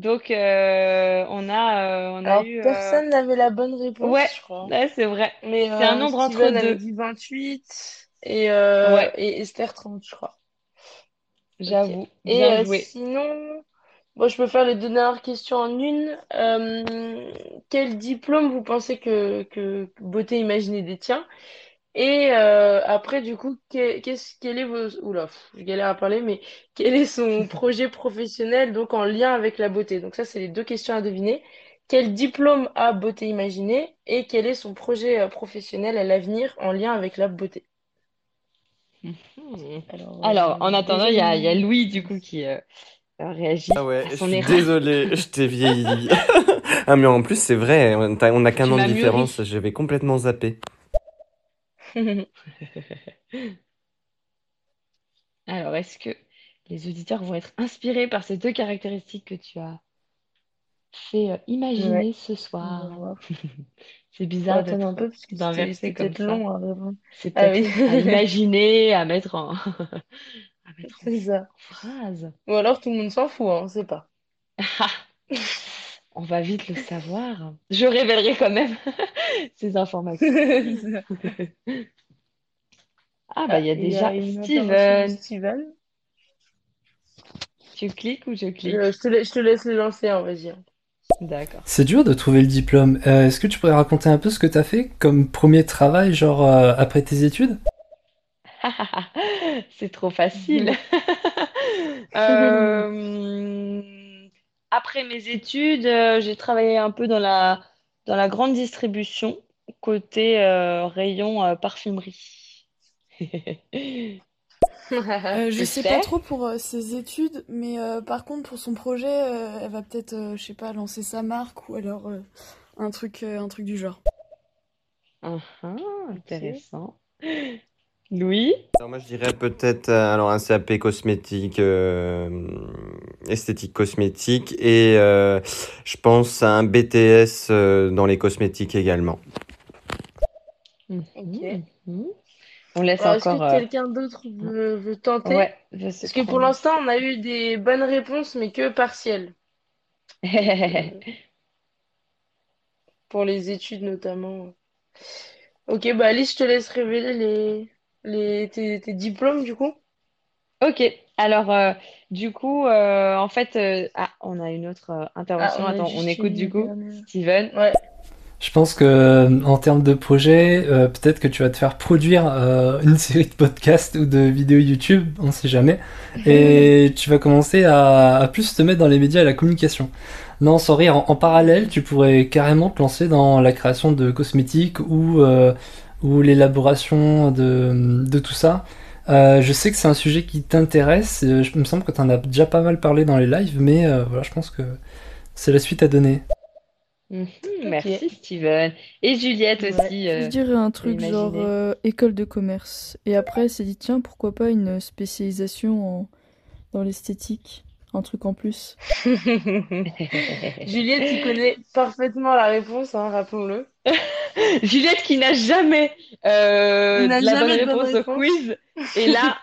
Donc, euh, on a, euh, on a Alors, eu. euh, personne n'avait la bonne réponse, Ouais, je crois. ouais, c'est vrai. Mais C'est un nombre entre avait deux. dit 28 et, Ouais, et Esther 30, je crois. J'avoue. Et joué. sinon, bon, je peux faire les deux dernières questions en une. Quel diplôme vous pensez que, que Beauté Imaginée détient? Et euh, après, du coup, que- qu'est-ce, quel est vos... Oula, je galère à parler, mais quel est son projet professionnel donc en lien avec la beauté? Donc ça, c'est les deux questions à deviner. Quel diplôme a Beauté Imaginée et quel est son projet euh, professionnel à l'avenir en lien avec la beauté? Mhm. Alors, Alors, en attendant, il y y a Louis, du coup, qui euh, réagit Ah ouais, à je suis erreur. désolé, je t'ai vieilli. Ah mais en plus c'est vrai, on t'a- on a qu'un an de différence, j'avais complètement zappé. Alors, est-ce que les auditeurs vont être inspirés par ces deux caractéristiques que tu as fait euh, Ouais, imaginer ce on va soir? voir. C'est Faut bizarre attendre un d'être peu parce que c'était d'inverser c'était comme peut-être ça. long à répondre. C'est Ah oui, à imaginer, à mettre en, à mettre en c'est ça. phrase. Ou alors tout le monde s'en fout, hein, on sait pas. On va vite le savoir. Je révélerai quand même ces informations. Ah, bah, Ah, il y a y déjà de Steven. Steven. Tu cliques ou je clique? Je, je te, la- je te laisse les lancer, hein, vas-y. D'accord. C'est dur de trouver le diplôme. Euh, Est-ce que tu pourrais raconter un peu ce que t'as fait comme premier travail, genre euh, après tes études? C'est trop facile. Euh, après mes études, euh, j'ai travaillé un peu dans la, dans la grande distribution, côté euh, rayon euh, parfumerie. Euh, je sais pas trop pour euh, ses études, mais euh, par contre pour son projet, euh, elle va peut-être, euh, je sais pas, lancer sa marque ou alors euh, un truc, euh, un truc du genre. Ah, ah, intéressant. Louis? Alors moi je dirais peut-être euh, alors un CAP cosmétique euh, esthétique cosmétique et euh, je pense à un BTS euh, dans les cosmétiques également. Ok. Mhm. On laisse Alors, est-ce encore. que euh, quelqu'un d'autre veut, veut tenter? Ouais, je sais Parce que pour l'instant, on a eu des bonnes réponses, mais que partielles. Pour les études notamment. Ok, bah Alice, je te laisse révéler les, les, tes, tes diplômes du coup? Ok, alors euh, du coup, euh, en fait, euh, ah, on a une autre Ah, intervention. on a Attends, on juste écoute du coup. dernière. Steven. Ouais. Je pense que euh, en termes de projet, euh, peut-être que tu vas te faire produire euh, une série de podcasts ou de vidéos YouTube, on sait jamais, et tu vas commencer à, à plus te mettre dans les médias et la communication. Non, sans rire, en, en parallèle, tu pourrais carrément te lancer dans la création de cosmétiques ou, euh, ou l'élaboration de, de tout ça. Euh, je sais que c'est un sujet qui t'intéresse, euh, je- il me semble que tu en as déjà pas mal parlé dans les lives, mais euh, voilà, je pense que c'est la suite à donner. Mhm, merci Steven. Et Juliette Ouais. aussi. Je euh, dirais un truc genre euh, école de commerce. Et après, elle s'est dit, tiens, pourquoi pas une spécialisation en... dans l'esthétique? Un truc en plus. Juliette, qui connaît parfaitement la réponse, hein, rappelons-le. Juliette qui n'a jamais euh, N'a la bonne jamais de bonne réponse au quiz et là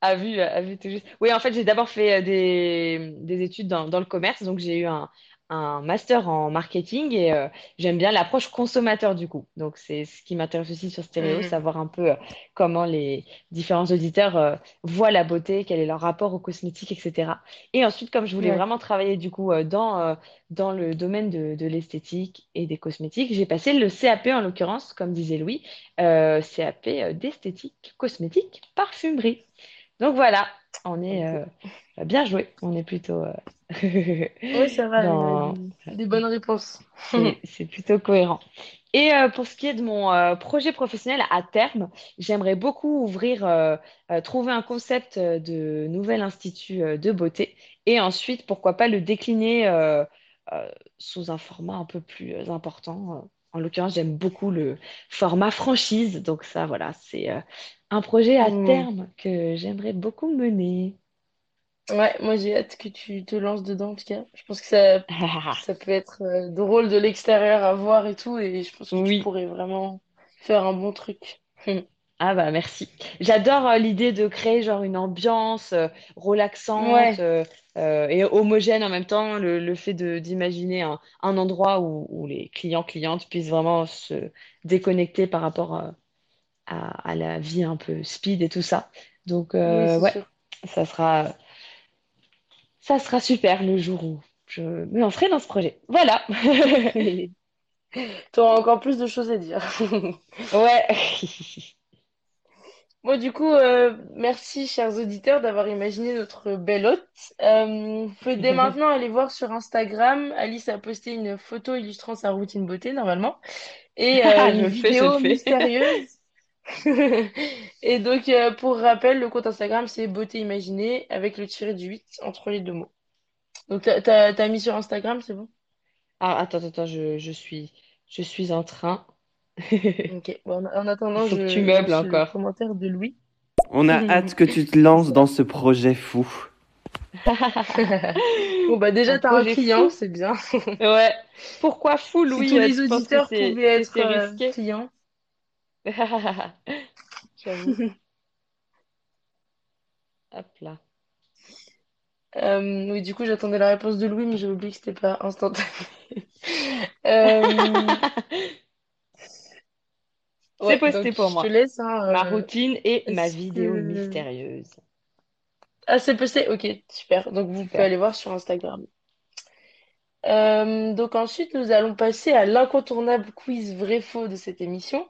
a vu a vu tout juste. Oui, en fait, j'ai d'abord fait euh, des, des études dans, dans le commerce, donc j'ai eu un, un master en marketing et euh, j'aime bien l'approche consommateur du coup. Donc c'est ce qui m'intéresse aussi sur Stéréo, Mhm. savoir un peu euh, comment les différents auditeurs euh, voient la beauté, quel est leur rapport aux cosmétiques, etc. Et ensuite, comme je voulais Ouais. vraiment travailler du coup dans dans le domaine de, de l'esthétique et des cosmétiques, j'ai passé le CAP en l'occurrence, comme disait Louis, CAP d'esthétique, cosmétique, parfumerie. Donc voilà, on est euh, bien joué, on est plutôt euh, Oui, ça va, dans- des, bonnes réponses. c'est plutôt cohérent. Et euh, pour ce qui est de mon projet professionnel à terme, j'aimerais beaucoup ouvrir, trouver un concept de nouvel institut de beauté et ensuite, pourquoi pas le décliner sous un format un peu plus important. En l'occurrence, j'aime beaucoup le format franchise. Donc ça, voilà, c'est un projet à Mm. terme que j'aimerais beaucoup mener. Ouais, moi j'ai hâte que tu te lances dedans en tout cas. Je pense que ça, ça peut être euh, drôle de l'extérieur à voir et tout, et je pense que tu Oui. pourrais vraiment faire un bon truc. Ah bah merci. J'adore euh, l'idée de créer genre une ambiance euh, relaxante Ouais. et homogène en même temps. Le, le fait d'imaginer un, un endroit où, où les clients clientes puissent vraiment se déconnecter par rapport euh, à, à la vie un peu speed et tout ça. Donc euh, ouais, sûr. ça sera ça sera super le jour où je me lancerai dans ce projet. Voilà. Tu auras encore plus de choses à dire. Ouais. Bon, du coup, euh, merci, chers auditeurs, d'avoir imaginé notre belle hôte. Euh, vous pouvez dès maintenant aller voir sur Instagram. Alice a posté une photo illustrant sa routine beauté, normalement, et euh, une vidéo mystérieuse. Et donc, euh, pour rappel, le compte Instagram, c'est Beauté Imaginée avec le tiré du 8 entre les deux mots. Donc, t'as, t'as, t'as mis sur Instagram, c'est bon? Ah, attends, attends, je, je suis je suis en train. Ok. Bon, en, en attendant, faut que je tu meubles lance le encore. commentaire de Louis. On a hâte que tu te lances dans ce projet fou. Bon, bah, déjà, Un t'as un projet client, fou. c'est bien. Ouais. Pourquoi fou, Si Louis? tous euh, les Tu que auditeurs c'est pouvaient être c'est euh, risqué? clients? J'avoue. Hop là. Euh, oui, du coup, j'attendais la réponse de Louis, mais j'ai oublié que c'était pas instantané. Euh, C'est ouais, posté pour je moi. te laisse, hein, Ma euh, routine et ma vidéo mystérieuse. Ah, c'est posté? Ok, super. Donc, vous pouvez aller voir sur Instagram. Donc, ensuite, nous allons passer à l'incontournable quiz vrai-faux de cette émission.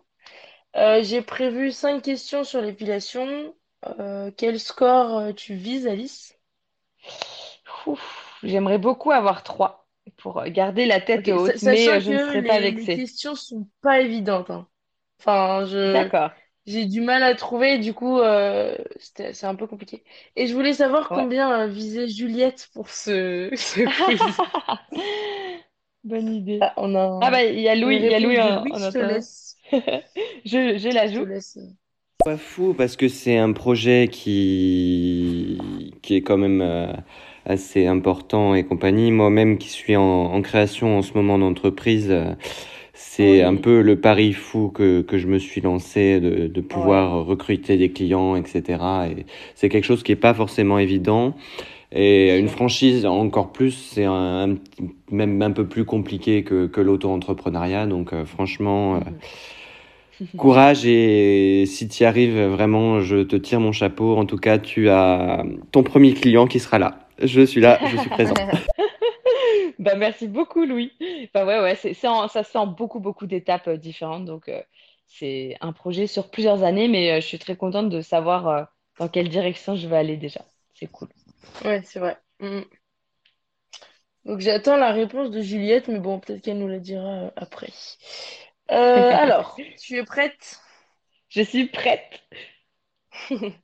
Euh, j'ai prévu cinq questions sur l'épilation. Euh, quel score euh, tu vises, Alice? Ouf, j'aimerais beaucoup avoir trois pour garder la tête Ok, haute, mais sachant euh, je ne que serai les, pas les vexée. questions sont pas évidentes, hein. Enfin, je, D'accord. j'ai du mal à trouver, du coup, euh, c'était- c'est un peu compliqué. Et je voulais savoir Ouais. combien euh, visait Juliette pour ce, ce quiz. Bonne idée. Ah, on a Ah bah il y a une Louis, il y a réponse Louis de en, Louis, en je te attendant. laisse. Je, je l'ajoute. laisse. Pas fou parce que c'est un projet qui, qui est quand même euh, assez important et compagnie. Moi-même qui suis en, en création en ce moment d'entreprise, euh, c'est un peu le pari fou que, que je me suis lancé de, de pouvoir recruter des clients, etc. Et c'est quelque chose qui est pas forcément évident. Et une franchise, encore plus, c'est un, un même un peu plus compliqué que, que l'auto-entrepreneuriat. Donc, euh, franchement, euh, courage et si tu y arrives vraiment, je te tire mon chapeau. En tout cas, tu as ton premier client qui sera là. Je suis là, je suis présent. bah, merci beaucoup, Louis. Enfin, ouais, ouais, c'est, c'est en- ça se fait en beaucoup, beaucoup d'étapes euh, différentes. Donc, euh, c'est un projet sur plusieurs années, mais euh, je suis très contente de savoir euh, dans quelle direction je vais aller déjà. C'est cool. Ouais, c'est vrai. Mm. Donc j'attends la réponse de Juliette, mais bon, peut-être qu'elle nous la dira euh, après. Euh, alors, tu es prête? Je suis prête.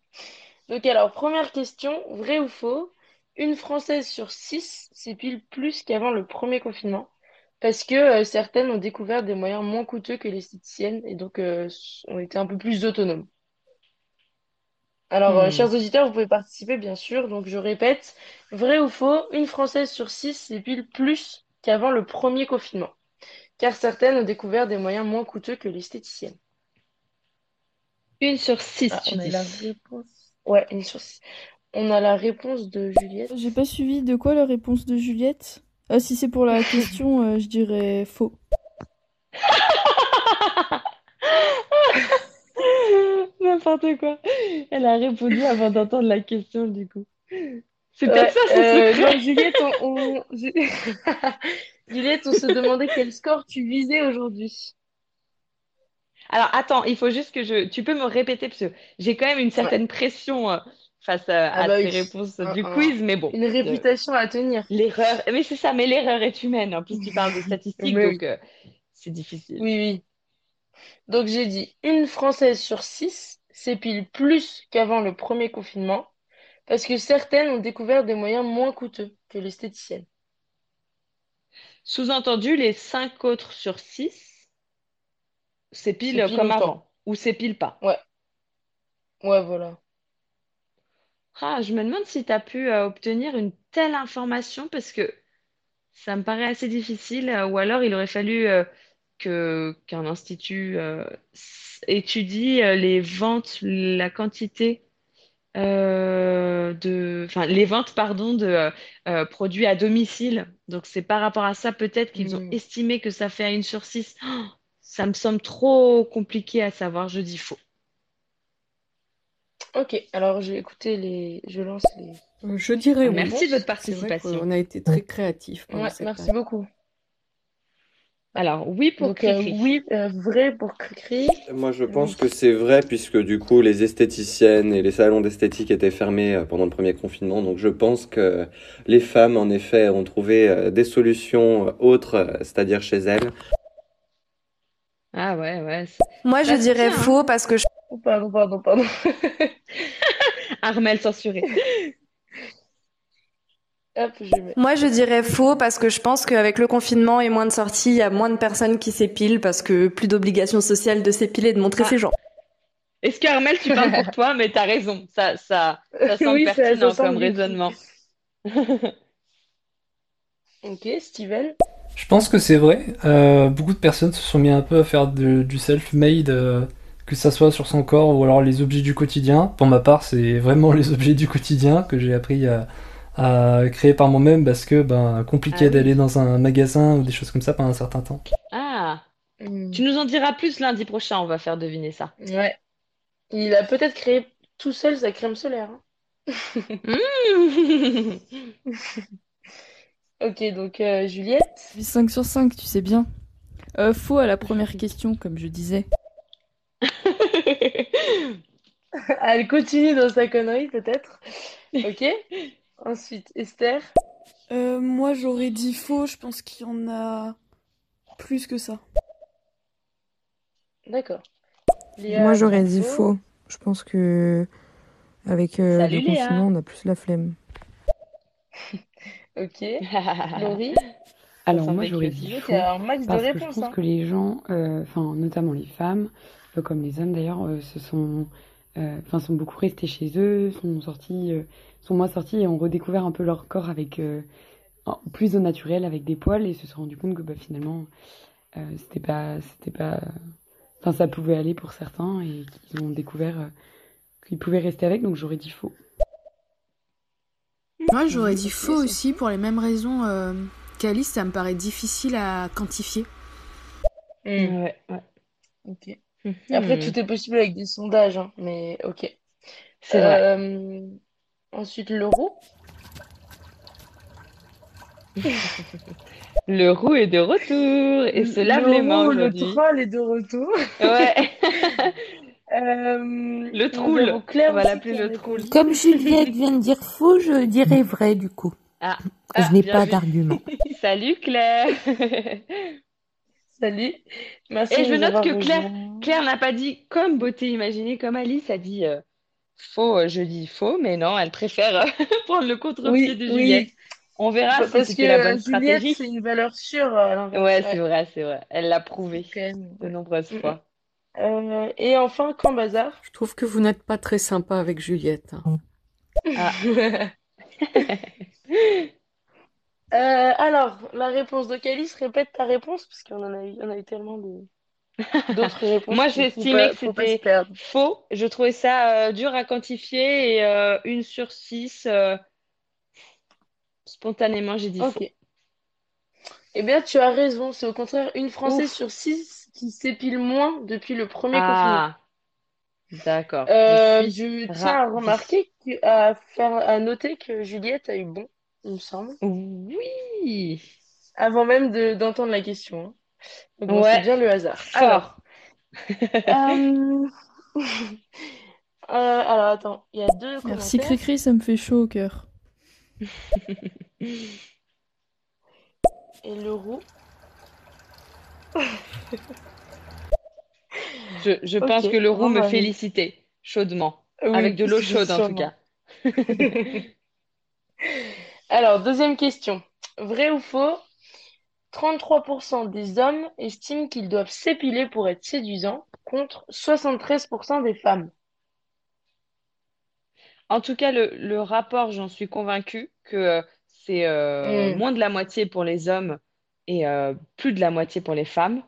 Donc alors, première question, vrai ou faux? Une Française sur six s'épile plus qu'avant le premier confinement, parce que euh, certaines ont découvert des moyens moins coûteux que l'esthéticienne et donc euh, ont été un peu plus autonomes. Alors, Hmm. chers auditeurs, vous pouvez participer, bien sûr. Donc, je répète, vrai ou faux, une Française sur six s'épile plus qu'avant le premier confinement, car certaines ont découvert des moyens moins coûteux que l'esthéticienne. Une sur six, Ah, tu on a dis. la réponse. Ouais, une sur six. On a la réponse de Juliette. J'ai pas suivi de quoi la réponse de Juliette? Ah, si c'est pour la question, euh, je dirais faux. N'importe quoi. Elle a répondu avant d'entendre la question, du coup. C'est Ouais, peut-être ça son euh, secret. non, Juliette, on, Juliette, on se demandait quel score tu visais aujourd'hui. Alors, attends, il faut juste que je... Tu peux me répéter, parce que j'ai quand même une Ouais. certaine pression euh, face à, Ah à bah oui. réponses du quiz, mais bon. Une euh, réputation à tenir. l'erreur... Mais c'est ça, mais l'erreur est humaine. En plus, tu parles de statistiques, donc euh, c'est difficile. Oui, oui. Donc j'ai dit une Française sur six s'épile plus qu'avant le premier confinement parce que certaines ont découvert des moyens moins coûteux que l'esthéticienne. Sous-entendu, les cinq autres sur six s'épilent S'épile comme autant. avant, ou s'épilent pas. Ouais, ouais, voilà. Ah, je me demande si tu as pu euh, obtenir une telle information parce que ça me paraît assez difficile, euh, ou alors il aurait fallu euh, que qu'un institut étudie les ventes, la quantité euh, de, enfin les ventes, pardon, de euh, euh, produits à domicile. Donc c'est par rapport à ça peut-être qu'ils ont Hmm. estimé que ça fait à une sur six. Oh, ça me semble trop compliqué à savoir, je dis faux. Ok, alors j'ai écouté les... Je lance les... Je dirais Ah, oui. merci de votre participation. qu'on a été très créatifs Ouais, merci beaucoup. Alors oui pour Donc euh, Cricri. oui, euh, vrai pour Cricri. Moi, je Oui. pense que c'est vrai puisque du coup, les esthéticiennes et les salons d'esthétique étaient fermés euh, pendant le premier confinement. Donc, je pense que les femmes, en effet, ont trouvé euh, des solutions autres, c'est-à-dire chez elles. Ah ouais, ouais. Moi, je dirais hein. faux parce que je Oh, pardon, pardon, pardon. Armel censuré. Hop, je mets. Moi, je dirais faux parce que je pense qu'avec le confinement et moins de sorties, il y a moins de personnes qui s'épilent parce que plus d'obligation sociale de s'épiler et de montrer Ah. ses jambes. Est-ce que Armel, tu parles pour toi, mais t'as raison. Ça, ça, ça semble Oui, ça- ça pertinent semble comme raisonnement. Ok, Steven. Je pense que c'est vrai. Euh, beaucoup de personnes se sont mis un peu à faire de- du self-made, euh, que ça soit sur son corps ou alors les objets du quotidien. Pour ma part, c'est vraiment les objets du quotidien que j'ai appris à, à créer par moi-même parce que ben compliqué Ah oui. d'aller dans un magasin ou des choses comme ça pendant un certain temps. Ah, Hmm. tu nous en diras plus lundi prochain, on va faire deviner ça. Ouais. Il a peut-être créé tout seul sa crème solaire. hein. Mmh. Ok, donc euh, Juliette. 5 sur 5, tu sais bien. Euh, faux à la première question, comme je disais. Elle continue dans sa connerie, peut-être. Ok. Ensuite, Esther. Euh, moi, j'aurais dit faux. Je pense qu'il y en a plus que ça. D'accord. Moi, j'aurais dit faux. Je pense que avec euh, Salut, le Léa. confinement, on a plus la flemme. Ok. Laurie. Alors moi j'aurais dit faux un max de parce que je pense hein. que les gens, euh, enfin notamment les femmes, euh, comme les hommes d'ailleurs, euh, se sont euh, enfin, sont beaucoup restés chez eux, sont sortis, euh, sont moins sortis et ont redécouvert un peu leur corps avec euh, en- plus au naturel, avec des poils et se sont rendu compte que bah, finalement, euh, c'était pas, c'était pas, enfin, ça pouvait aller pour certains et qu'ils ont découvert euh, qu'ils pouvaient rester avec. Donc j'aurais dit faux. Moi, j'aurais dit faux aussi pour les mêmes raisons euh, qu'Alice. Ça me paraît difficile à quantifier. Hmm. Ouais, ouais. Ok. Après, Hmm. tout est possible avec des sondages, hein, mais ok. C'est vrai. Ensuite, l'euro. Le roux est de retour et se lave les mains L'euro, le troll est de retour. Ouais. Euh, Le nous troul. avons Claire On va l'appeler le répondu. troul. Comme Juliette vient de dire faux, je dirais vrai du coup. Ah, Je ah, n'ai pas vu. d'argument. Salut Claire. Salut. Merci Et je note que Claire. Claire n'a pas dit comme beauté imaginée, comme Alice a dit euh, faux, euh, je dis faux, mais non, elle préfère euh, prendre le contre-pied Oui, de oui. Juliette. On verra Pa- si Parce c'était la que bonne euh, Juliette, stratégie. c'est une valeur sûre à l'inverse. Ouais, c'est Ouais, vrai, c'est vrai. Elle l'a prouvé quand même. de nombreuses Mm, mm. fois. Euh, et enfin, quand bazar. Je trouve que vous n'êtes pas très sympa avec Juliette. hein. Ah. Euh, alors, la réponse de Calice, répète ta réponse, parce qu'on en a eu, on a eu tellement de- d'autres réponses Moi, j'estimais que c'était faux. Je trouvais ça euh, dur à quantifier et euh, une sur six, euh, spontanément, j'ai dit faux. Ok. Eh bien, tu as raison. C'est au contraire une Française Ouf. sur six qui s'épile moins depuis le premier confinement. Ah, d'accord. Euh, Je tiens à remarquer, que- à faire, à noter que Juliette a eu bon, il me semble, Oui. avant même de, d'entendre la question. hein. Donc bon, c'est Ouais. bien le hasard. Alors, euh, euh, alors attends, il y a deux Merci. Cricri, ça me fait chaud au cœur. Et le roux. Je, je pense que le roux bon, me bah, félicitait chaudement. oui, Avec de l'eau chaude, en tout cas. Alors, deuxième question. Vrai ou faux? 33% des hommes estiment qu'ils doivent s'épiler pour être séduisants, contre 73% des femmes. En tout cas, le, le rapport, j'en suis convaincue que euh, c'est euh, Mm. moins de la moitié pour les hommes et euh, plus de la moitié pour les femmes.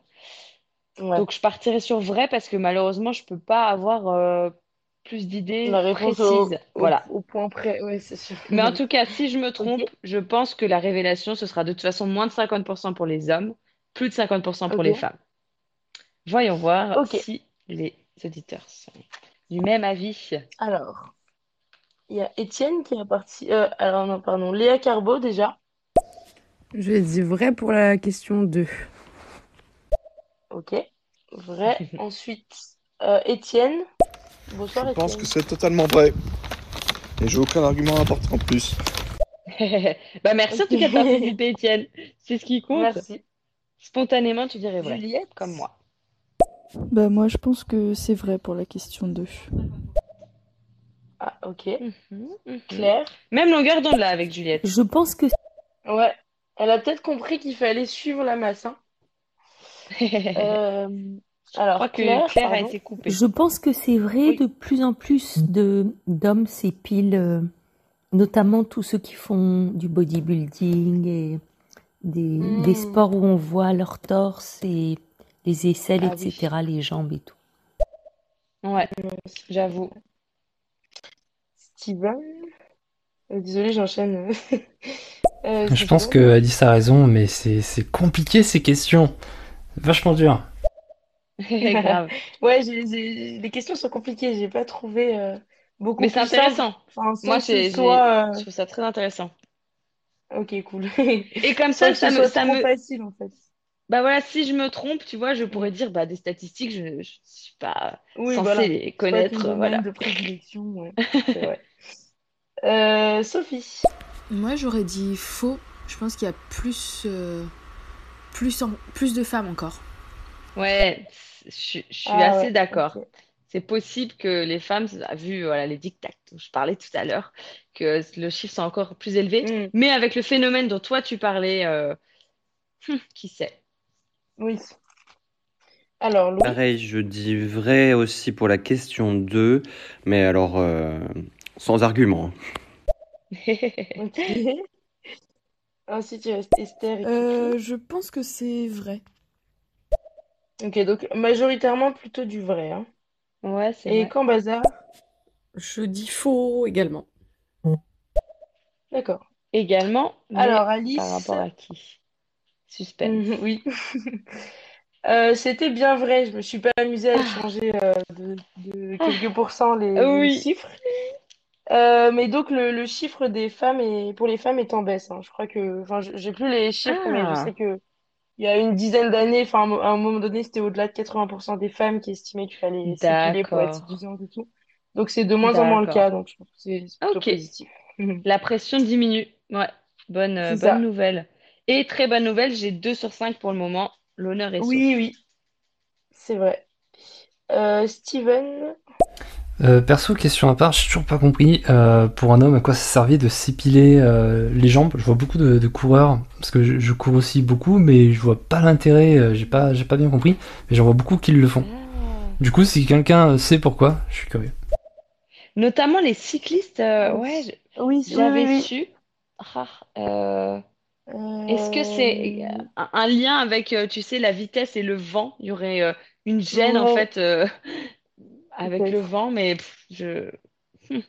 Ouais. Donc, je partirais sur vrai parce que malheureusement, je peux pas avoir euh, plus d'idées La réponse au, précises. au- Voilà. au point près, oui, c'est sûr. Mais en tout cas, si je me trompe, je pense que la révélation, ce sera de toute façon moins de 50% pour les hommes, plus de 50% pour les femmes. Voyons voir si les auditeurs sont du même avis. Alors, il y a Étienne qui a parti. euh, alors, non, pardon, Léa Carbo déjà. Je vais dire vrai pour la question 2. Ok. Vrai. Ensuite, euh, Étienne. Bonsoir, Je pense Étienne. que c'est totalement vrai. Et j'ai aucun argument important en plus. Bah merci en tout cas de participer, Étienne. C'est ce qui compte. Merci. Spontanément, tu dirais vrai, Juliette. comme moi. Bah moi je pense que c'est vrai pour la question 2. Ah, ok. Mhm. Claire. Même longueur d'onde là avec Juliette. Je pense que Ouais. Elle a peut-être compris qu'il fallait suivre la masse. hein. Euh, Je alors, crois que Claire, Claire a été coupée. je pense que c'est vrai Oui. de plus en plus de d'hommes s'épilent, euh, notamment tous ceux qui font du bodybuilding et des, des Mm. sports où on voit leur torse et les aisselles, Ah oui. etc., les jambes et tout. Ouais, j'avoue. Steven? Euh, désolée, j'enchaîne. Euh, Je pense que Alice a raison, mais c'est c'est compliqué ces questions. Vachement dur. Grave. Ouais, j'ai- j'ai- les questions sont compliquées. J'ai pas trouvé euh, beaucoup Mais c'est plus intéressant. Enfin, sans Moi, que ce j'ai, j'ai- soit. je trouve ça très intéressant. euh, Ok, cool. Et comme Sans ça, que ça me, soit ça trop me, facile en fait. bah voilà, si je me trompe, tu vois, je pourrais dire, bah des statistiques, je, je suis pas Oui, censée voilà. les C'est pas ton connaître, domaine voilà. de prédilection. Ouais, c'est vrai. Euh, Sophie. Moi, j'aurais dit faux. Je pense qu'il y a plus, euh, plus, en- plus de femmes encore. Ouais, je, je suis Ah assez ouais, d'accord. C'est possible que les femmes, vu voilà, les dictats dont je parlais tout à l'heure, que le chiffre soit encore plus élevé. Mm. Mais avec le phénomène dont toi tu parlais, euh, hum, qui sait? Oui. Alors, Louis, Pareil, je dis vrai aussi pour la question 2, mais alors euh, sans argument. ok. Ensuite, il reste Esther et. Euh, je pense que c'est vrai. Ok, donc majoritairement plutôt du vrai. Hein. Ouais, c'est Et vrai. quand bazar? Je dis faux également. D'accord. Également, mais Alors, par Alice, rapport à qui? Suspense. Mhm, oui. Euh, c'était bien vrai. Je me suis pas amusée à changer euh, de, de quelques pourcents les, les Oui. chiffres. Euh, mais donc le, le chiffre des femmes est, pour les femmes est en baisse. hein. Je crois que, enfin, je- j'ai plus les chiffres, mais je Ah, sais que il y a une dizaine d'années, enfin, à un moment donné, c'était au-delà de 80% des femmes qui estimaient qu'il fallait s'épiler pour être séduisante et tout. Donc c'est de moins en moins le cas. Donc je trouve que c'est plutôt positif. La pression diminue. Ouais, bonne, euh, bonne ça. nouvelle. Et très bonne nouvelle, j'ai 2 sur 5 pour le moment. L'honneur est Oui, sauf. oui, c'est vrai. Euh, Steven, Euh, perso, question à part, j'ai toujours pas compris euh, pour un homme à quoi ça servait de s'épiler euh, les jambes. Je vois beaucoup de, de coureurs, parce que je, je cours aussi beaucoup, mais je vois pas l'intérêt, euh, j'ai pas, j'ai pas bien compris, mais j'en vois beaucoup qui le font. Du coup, si quelqu'un sait pourquoi, je suis curieux. Notamment les cyclistes, euh, ouais, je- oui, j'avais oui, oui. su. Ah, euh, est-ce que c'est un, un lien avec, tu sais, la vitesse et le vent? Il y aurait une gêne en fait euh, avec le vent, mais pff, je, hmm,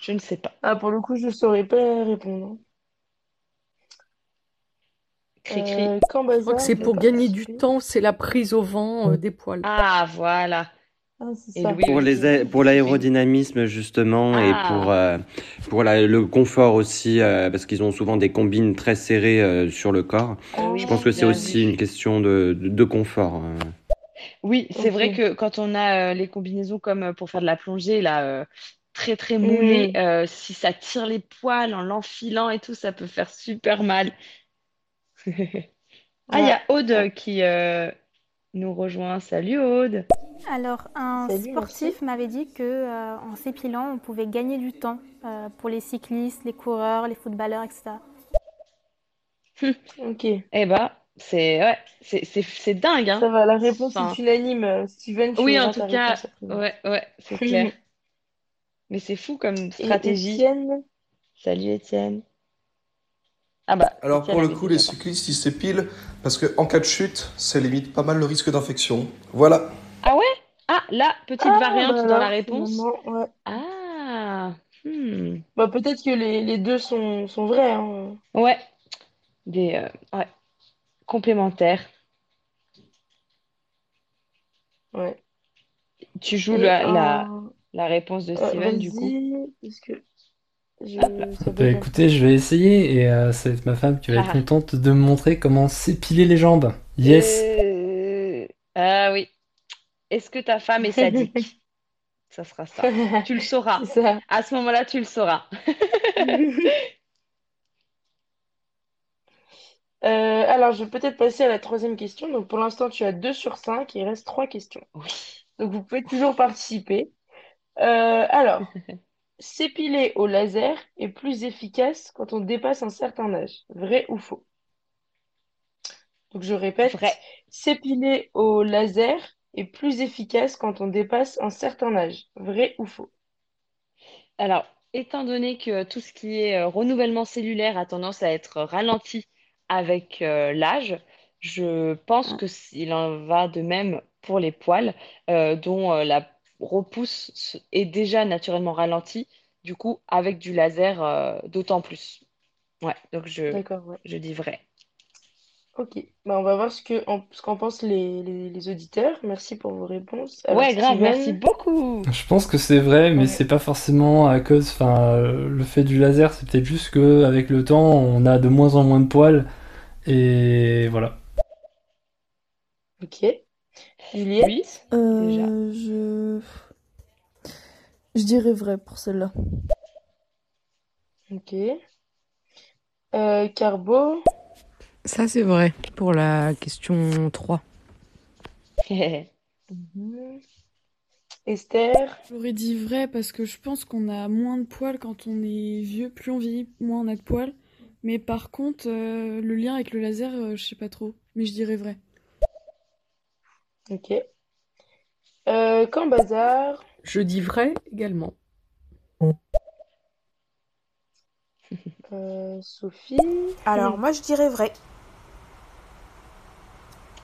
je ne sais pas. Ah, pour le coup, je saurais pas répondre. Cri-cri. Euh, quand Je crois que c'est pour gagner du temps, c'est la prise au vent euh, des poils. Ah, voilà. Ah, Et ça. Louis Pour les a- pour l'aérodynamisme justement et pour Ah, euh, pour la- le confort aussi euh, parce qu'ils ont souvent des combines très serrées euh, sur le corps. Ah oui, Je pense que c'est aussi une question de de, de confort. Oui, c'est vrai Ok. que quand on a euh, les combinaisons comme euh, pour faire de la plongée, là, euh, très très moulées, euh, si ça tire les poils en l'enfilant et tout, ça peut faire super mal. Ah, il y ouais. a Aude qui euh, nous rejoint. Salut Aude. Alors, un Salut, sportif m'avait dit que euh, en s'épilant, on pouvait gagner du temps euh, pour les cyclistes, les coureurs, les footballeurs, etc. Ok. Eh ben, c'est ouais, c'est c'est c'est dingue, hein. Ça va, la réponse Enfin, est unanime. Euh, Steven, tu oui, en tout cas, ouais, ouais, c'est clair. Mais c'est fou comme Et stratégie. Salut Étienne. Ah bah, Alors pour le coup, les cyclistes, ils s'épilent parce qu'en cas de chute, ça limite pas mal le risque d'infection. Voilà. Ah ouais? Ah, là, petite Ah, variante bah dans la réponse. ouais. Ah, hmm. Bah, peut-être que les, les deux sont, sont vrais, hein. Ouais, des euh, ouais, complémentaires. Ouais. Tu joues Et la, la, un... la réponse de ouais, Steven du coup. parce que je... Ça Bah un écoutez, je vais essayer et euh, ça va être ma femme qui va être Ah. contente de me montrer comment s'épiler les jambes. Yes! Euh, Ah oui. Est-ce que ta femme est sadique? Ça sera ça. Tu le sauras. C'est ça. À ce moment-là, tu le sauras. Euh, alors, je vais peut-être passer à la troisième question. Donc, pour l'instant, tu as 2 sur 5. Il reste trois questions. Oui. Donc, vous pouvez toujours participer. Euh, alors, s'épiler au laser est plus efficace quand on dépasse un certain âge. Vrai ou faux? Donc, je répète, Vrai. s'épiler au laser est plus efficace quand on dépasse un certain âge. Vrai ou faux? Alors, étant donné que tout ce qui est euh, renouvellement cellulaire a tendance à être ralenti avec euh, l'âge, je pense que s- il en va de même pour les poils, euh, dont euh, la repousse est déjà naturellement ralentie, du coup, avec du laser, euh, d'autant plus. Ouais, donc je, ouais. je dis vrai. Ok. Bah, on va voir ce que, en- ce qu'en pensent les, les, les auditeurs. Merci pour vos réponses. Alors, Ouais, grave, merci beaucoup. Je pense que c'est vrai, mais Ouais. c'est pas forcément à cause, enfin, le fait du laser, c'est peut-être juste que avec le temps, on a de moins en moins de poils, et voilà. ok. Juliette? Oui, déjà. Euh, je... Je dirais vrai pour celle-là. Ok. Euh, Carbo? Ça, c'est vrai pour la question 3. Mhm. Esther? J'aurais dit vrai parce que je pense qu'on a moins de poils quand on est vieux. Plus on vieillit, moins on a de poils. Mais par contre, euh, le lien avec le laser, euh, je sais pas trop. Mais je dirais vrai. Ok. Euh, quand bazar. Je dis vrai également. Euh, Sophie. Alors, moi, je dirais vrai.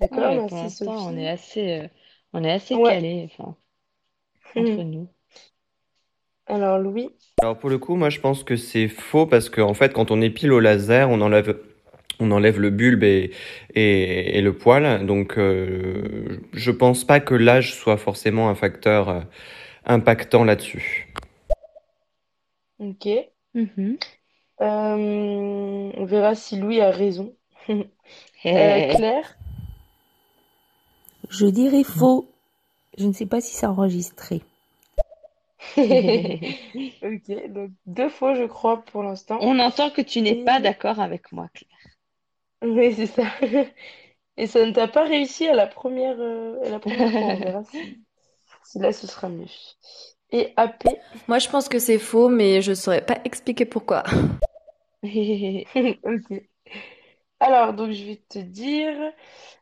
D'accord, Ouais, pour merci l'instant, on Sophie. est assez, euh, on est assez Ouais. calés, enfin, entre Hmm. nous. Alors, Louis? Alors pour le coup, moi je pense que c'est faux parce qu'en fait, quand on épile au laser, on enlève, on enlève le bulbe et, et, et le poil. Donc euh, je pense pas que l'âge soit forcément un facteur euh, impactant là-dessus. Ok. Euh, on verra si Louis a raison. Euh, Claire? Je dirais faux. Je ne sais pas si c'est enregistré. Ok, donc deux fois, je crois, pour l'instant. On entend que tu n'es Et- pas d'accord avec moi, Claire. Oui, c'est ça. Et ça ne t'a pas réussi à la première, euh, à la première fois. On verra si, si là, ce sera mieux. Et AP? Moi, je pense que c'est faux, mais je saurais pas expliquer pourquoi. Ok. Alors, donc, je vais te dire.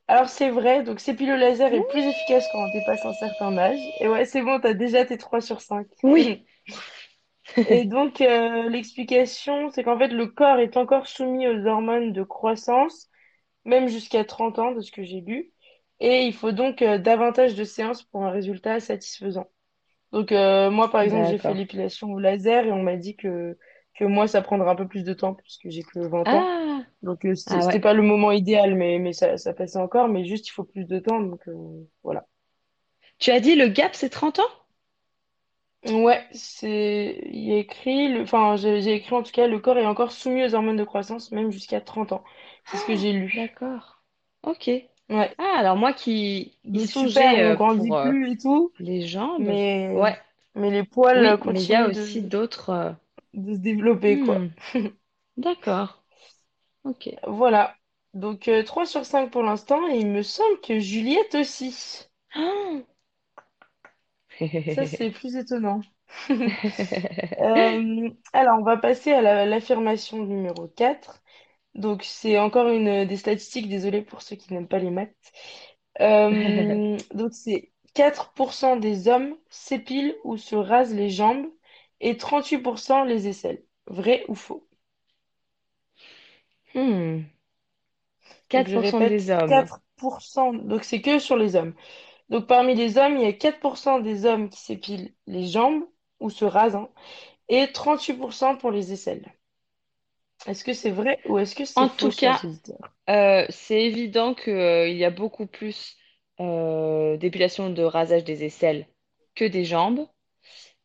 Alors, c'est vrai, donc, c'est le laser est plus efficace quand on dépasse un certain âge. Et ouais, c'est bon, t'as déjà tes 3 sur 5. Oui. Et donc, euh, l'explication, c'est qu'en fait, le corps est encore soumis aux hormones de croissance, même jusqu'à 30 ans, de ce que j'ai lu. Et il faut donc euh, davantage de séances pour un résultat satisfaisant. Donc, euh, moi, par exemple, j'ai fait D'accord. l'épilation au laser et on m'a dit que, que moi, ça prendra un peu plus de temps puisque j'ai que 20 ans. Ah, Donc, euh, c'était ah c'était ouais. pas le moment idéal, mais, mais ça, ça passait encore. Mais juste, il faut plus de temps. Donc, euh, voilà. Tu as dit le gap, c'est 30 ans? Ouais, c'est, il y a écrit, le... enfin, j'ai écrit en tout cas, le corps est encore soumis aux hormones de croissance, même jusqu'à 30 ans. C'est ce que j'ai lu. D'accord. Ok. Ouais. Ah, alors moi qui, super, on euh, grandit plus et tout, les jambes, mais, ouais. mais les poils Oui, euh, mais il y a continuent aussi de, d'autres. Euh, de se développer, quoi. hmm, D'accord. Ok. Voilà. Donc, euh, 3 sur 5 pour l'instant, et il me semble que Juliette aussi. Ah. Ça, c'est plus étonnant. Euh, alors, on va passer à la- l'affirmation numéro 4. Donc, c'est encore une euh, des statistiques, désolé pour ceux qui n'aiment pas les maths. Euh, donc, c'est 4% des hommes s'épilent ou se rasent les jambes et 38% les aisselles. Vrai ou faux? Hmm. Donc, je 4% répète, des hommes. 4%. Donc, c'est que sur les hommes. Donc, parmi les hommes, il y a 4% des hommes qui s'épilent les jambes ou se rasent, hein, et 38% pour les aisselles. Est-ce que c'est vrai ou est-ce que c'est En faux, tout chers cas, auditeurs? euh, c'est évident qu'il y a beaucoup plus euh, d'épilation de rasage des aisselles que des jambes.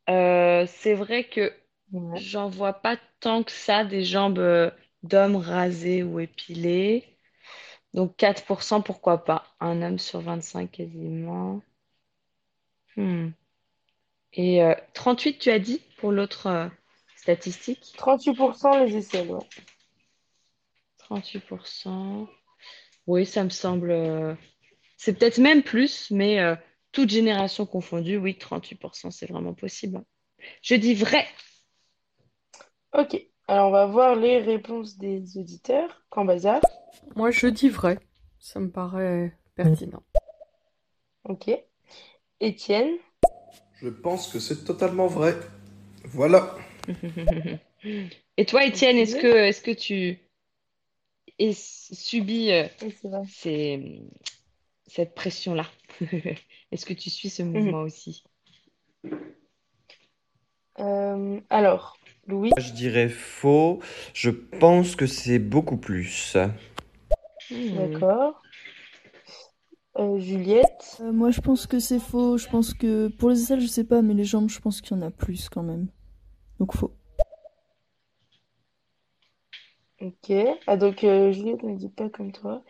Euh, c'est vrai que Ouais. j'en vois pas tant que ça des jambes euh, d'hommes rasées ou épilées. Donc 4%, pourquoi pas? Un homme sur 25 quasiment. Hmm. Et euh, 38, tu as dit pour l'autre euh, statistique? 38% les aisselles, ouais. 38%. Oui, ça me semble. euh, C'est peut-être même plus, mais euh, toute génération confondue, oui, 38%, c'est vraiment possible. Je dis vrai. Ok. Alors, on va voir les réponses des auditeurs. Quand bazar. Moi, je dis vrai. Ça me paraît pertinent. Ok. Étienne. Je pense que c'est totalement vrai. Voilà. Et toi, Étienne, est-ce que, est-ce que tu es subis euh, Oui, ces- cette pression-là? Est-ce que tu suis ce Mhm. mouvement aussi? Euh, alors, Louis. Je dirais faux. Je pense que c'est beaucoup plus. Hmm. D'accord. Euh, Juliette. Euh, moi, je pense que c'est faux. Je pense que pour les aisselles, je sais pas, mais les jambes, je pense qu'il y en a plus quand même. Donc faux. Ok. Ah, donc, euh, Juliette ne dit pas comme toi.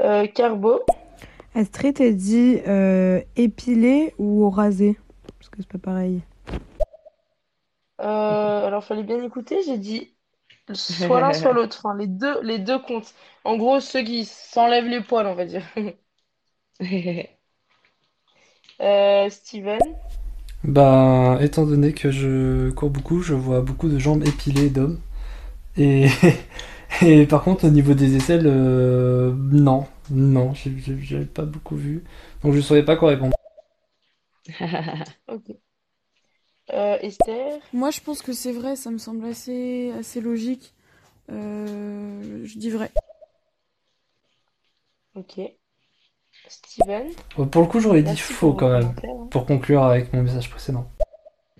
Euh, Carbo. Astrid, elle dit euh, épilé ou rasé? Parce que c'est pas pareil. Euh, alors, fallait bien écouter. J'ai dit soit l'un, soit l'autre. Enfin, les deux, les deux comptent. En gros, ceux qui s'enlèvent les poils, on va dire. Euh, Steven? Ben, étant donné que je cours beaucoup, je vois beaucoup de jambes épilées d'hommes. Et, et par contre, au niveau des aisselles, euh, non. Non, j'ai j'ai- j'avais pas beaucoup vu. Donc je saurais pas quoi répondre. Ok. Euh, Esther? Moi, je pense que c'est vrai, ça me semble assez, assez logique. Euh, je dis vrai. Ok. Steven? Pour le coup, j'aurais dit faux quand même, hein. pour conclure avec mon message précédent.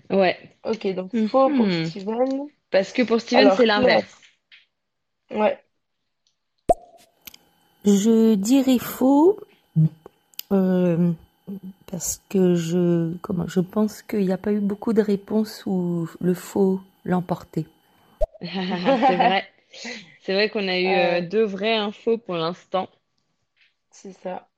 Ouais. Ok, donc faux pour Mhm. Steven. Parce que pour Steven, c'est l'inverse. Ouais. Je dirais faux euh, parce que je, comment, je pense qu'il n'y a pas eu beaucoup de réponses où le faux l'emportait. C'est vrai. C'est vrai qu'on a eu euh, Euh, deux vraies infos pour l'instant. c'est ça.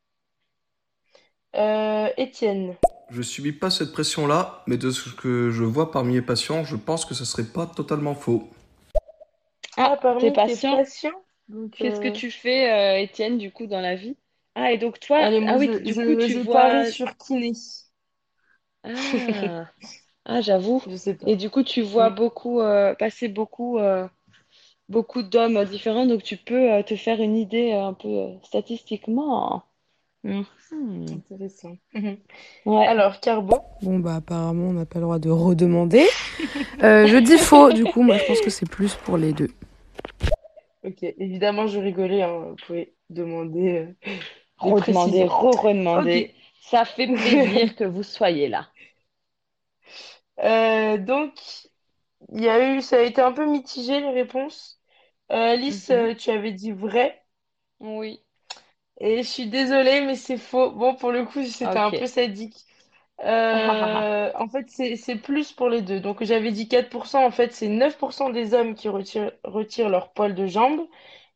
Euh, Étienne. Je subis pas cette pression-là, mais de ce que je vois parmi mes patients, je pense que ce serait pas totalement faux. Ah, parmi T'es tes patient? patients? Qu'est-ce que euh, tu fais, euh, Étienne, du coup, dans la vie? Ah, et donc toi, allez, moi, ah oui, je, du je, coup, tu je vois. parie sur kiné. Ah, ah, j'avoue. Et du coup, tu vois beaucoup, euh, passer beaucoup, euh, beaucoup d'hommes différents, donc tu peux euh, te faire une idée euh, un peu euh, statistiquement. Mhm. Intéressant. Mhm. Ouais. Alors, Carbo. Bon, bah, apparemment, on n'a pas le droit de redemander. Euh, je dis faux, du coup, moi, je pense que c'est plus pour les deux. Ok, évidemment, je rigolais, hein. Vous pouvez demander euh, Redemander, re-redemander. Ça fait plaisir que vous soyez là. Euh, donc, il y a eu, ça a été un peu mitigé les réponses. Euh, Alice, Mhm. tu avais dit vrai. Oui. Et je suis désolée, mais c'est faux. Bon, pour le coup, c'était un peu sadique. Euh, en fait, c'est, plus pour les deux. Donc, j'avais dit 4%. En fait, c'est 9% des hommes qui retirent, retirent leur poil de jambe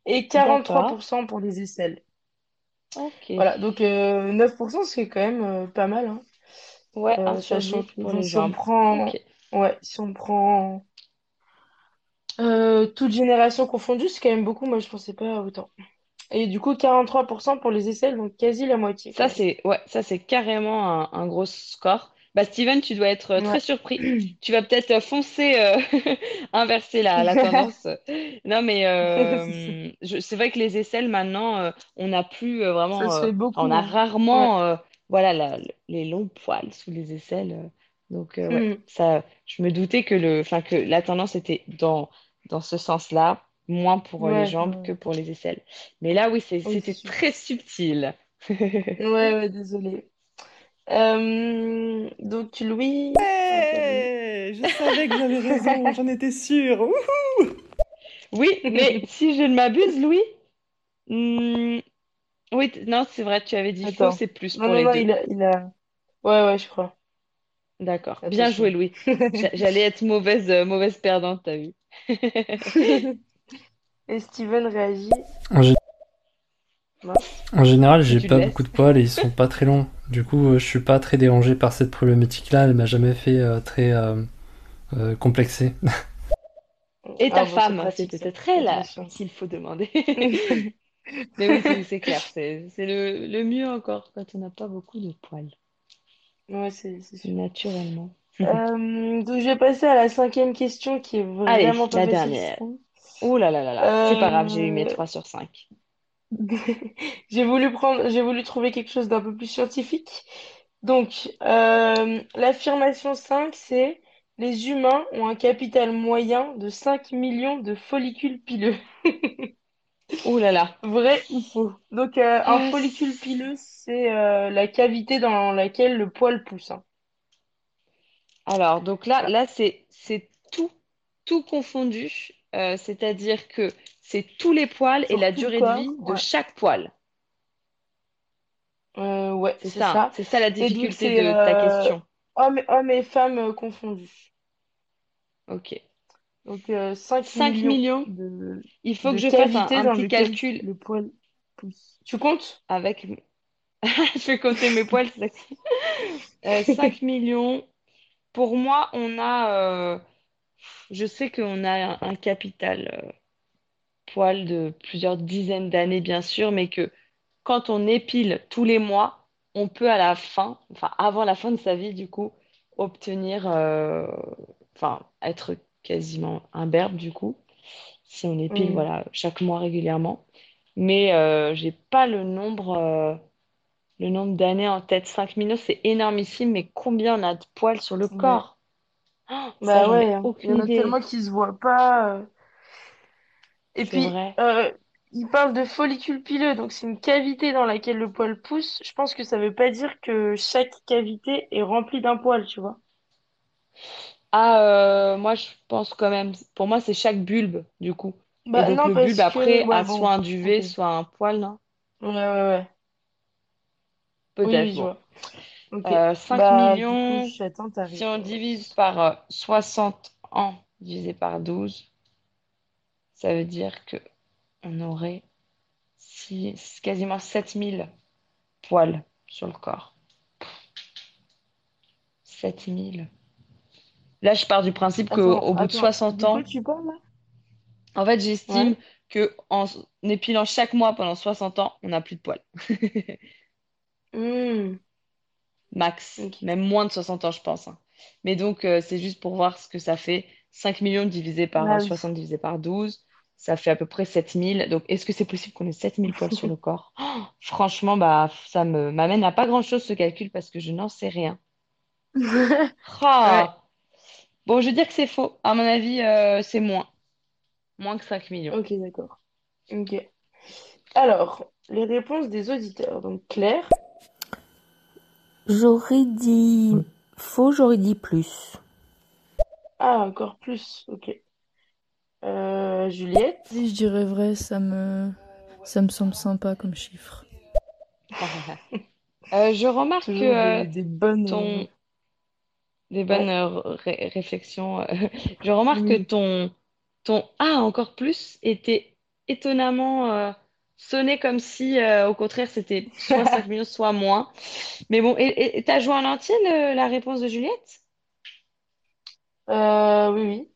et D'accord. 43% pour les aisselles. Voilà, donc euh, 9%, c'est quand même euh, pas mal. Hein. Ouais, Euh, un sur sachant dix que pour les si on prend, ouais, si on prend euh, toute génération confondue, c'est quand même beaucoup. Moi, je pensais pas autant. Et du coup, 43% pour les aisselles, donc quasi la moitié. Ça, c'est ouais, ça, c'est carrément un, un gros score. Bah, Steven, tu dois être euh, très surpris. Tu vas peut-être euh, foncer, euh, inverser la, la tendance. Non, mais euh, c'est vrai que les aisselles, maintenant, euh, on n'a plus euh, Ça vraiment, se fait beaucoup. on a. Ouais. rarement voilà, la- les longs poils sous les aisselles. donc, ouais, Mhm. ça, je me doutais que, le, que la tendance était dans, dans ce sens-là, moins pour euh, les jambes ouais, que pour les aisselles. Mais là, oui, c'était très subtil. Ouais, ouais, désolée. Euh, donc, Louis, je savais que j'avais raison, j'en étais sûre. Wouhou Oui, mais si je ne m'abuse, Louis, hmm, oui, non, c'est vrai, tu avais dit faux, Attends. c'est plus pour non, les non, deux. il a, il a... Ouais, ouais, je crois. D'accord. Bien joué. Louis. J'a- J'allais être mauvaise, euh, mauvaise perdante, t'as vu. Et Steven réagit. En, gé- en général, j'ai pas beaucoup de poils et ils sont pas très longs. Du coup, euh, je suis pas très dérangé par cette problématique-là. Elle m'a jamais fait euh, très euh, euh, complexé. Et Ah ta bon, c'est femme, c'est peut-être elle à Attention. qui il faut demander. Mais oui, c'est clair, c'est le, le mieux encore quand on n'a pas beaucoup de poils, Ouais, c'est naturellement. Euh, donc, je vais passer à la cinquième question qui est Allez, vraiment pas la facile, dernière. Oh là là là là, c'est pas grave, j'ai eu mes Euh, 3 sur 5. J'ai voulu prendre, j'ai voulu trouver quelque chose d'un peu plus scientifique. Donc, euh, l'affirmation 5, c'est les humains ont un capital moyen de 5 millions de follicules pileux. Oh là là. Vrai ou faux? Donc, euh, un Euh, follicule pileux, c'est euh, la cavité dans laquelle le poil pousse. hein. Alors, donc là, là c'est c'est tout, tout confondu. Euh, c'est-à-dire que c'est tous les poils et la durée de vie de chaque poil. Euh, ouais, C'est ça, ça. c'est ça la difficulté de ta euh, question. hommes, hommes et femmes confondus. Ok. Donc, euh, 5 5 millions millions, de, il faut de que je fasse un, un petit calcul le poil pousse. Tu comptes? avec... Je vais compter mes poils, c'est ça. Euh, 5 millions. Pour moi, on a... Je sais qu'on a un, un capital euh, poil de plusieurs dizaines d'années, bien sûr, mais que quand on épile tous les mois, on peut à la fin, enfin avant la fin de sa vie, du coup, obtenir, euh, enfin, être quasiment imberbe, du coup, si on épile, voilà, chaque mois régulièrement. mais euh, j'ai pas le nombre, euh, le nombre d'années en tête. 5 millions, c'est énormissime, mais combien on a de poils sur le corps? Oh, Bah ouais, hein. Il y en a idée. tellement qui se voient pas. euh. Et puis, euh, il parle de follicule pileux, donc c'est une cavité dans laquelle le poil pousse. Je pense que ça veut pas dire que chaque cavité est remplie d'un poil, tu vois. Ah, euh, moi, je pense quand même. Pour moi, c'est chaque bulbe, du coup. Et Bah donc, non, le parce bulbe, que... après, Ouais, a bon, soit un duvet, soit un poil, non? Ouais, ouais, ouais. Peut-être, oui, je bon. Vois. Ok. Euh, 5 Bah, coup, millions, si on divise par euh, 60 ans divisé par 12, ça veut dire que on aurait six- quasiment 7000 poils sur le corps. 7000. Là, je pars du principe qu'au bout de attends, 60 de quoi ans, tu parles là? en fait, j'estime Ouais. que en épilant chaque mois pendant 60 ans, on n'a plus de poils. Hmm, Max, même moins de 60 ans, je pense. hein. Mais donc, euh, c'est juste pour voir ce que ça fait. 5 millions divisé par Bah euh, oui. 60 divisé par 12, ça fait à peu près 7000. Donc, est-ce que c'est possible qu'on ait 7000 poils sur le corps? Oh, franchement, bah, ça me m'amène à pas grand-chose ce calcul parce que je n'en sais rien. Ouais. Ah! Bon, je veux dire que c'est faux. À mon avis, euh, c'est moins. Moins que 5 millions. Ok, d'accord. Ok. Alors, les réponses des auditeurs. Donc, Claire. J'aurais dit faux, j'aurais dit plus. Ah, encore plus. Ok. Euh, Juliette? Oui, je dirais vrai, ça me, ça me semble sympa comme chiffre. Euh, je remarque que euh, des, bonnes. ton... euh, Des bonnes Ouais. euh, ré- réflexions. Je remarque que ton, ton A encore plus était étonnamment sonné comme si, euh, au contraire, c'était soit 5 millions, soit moins. Mais bon, et et- t'as joué en entier le- la réponse de Juliette? Euh, oui, oui.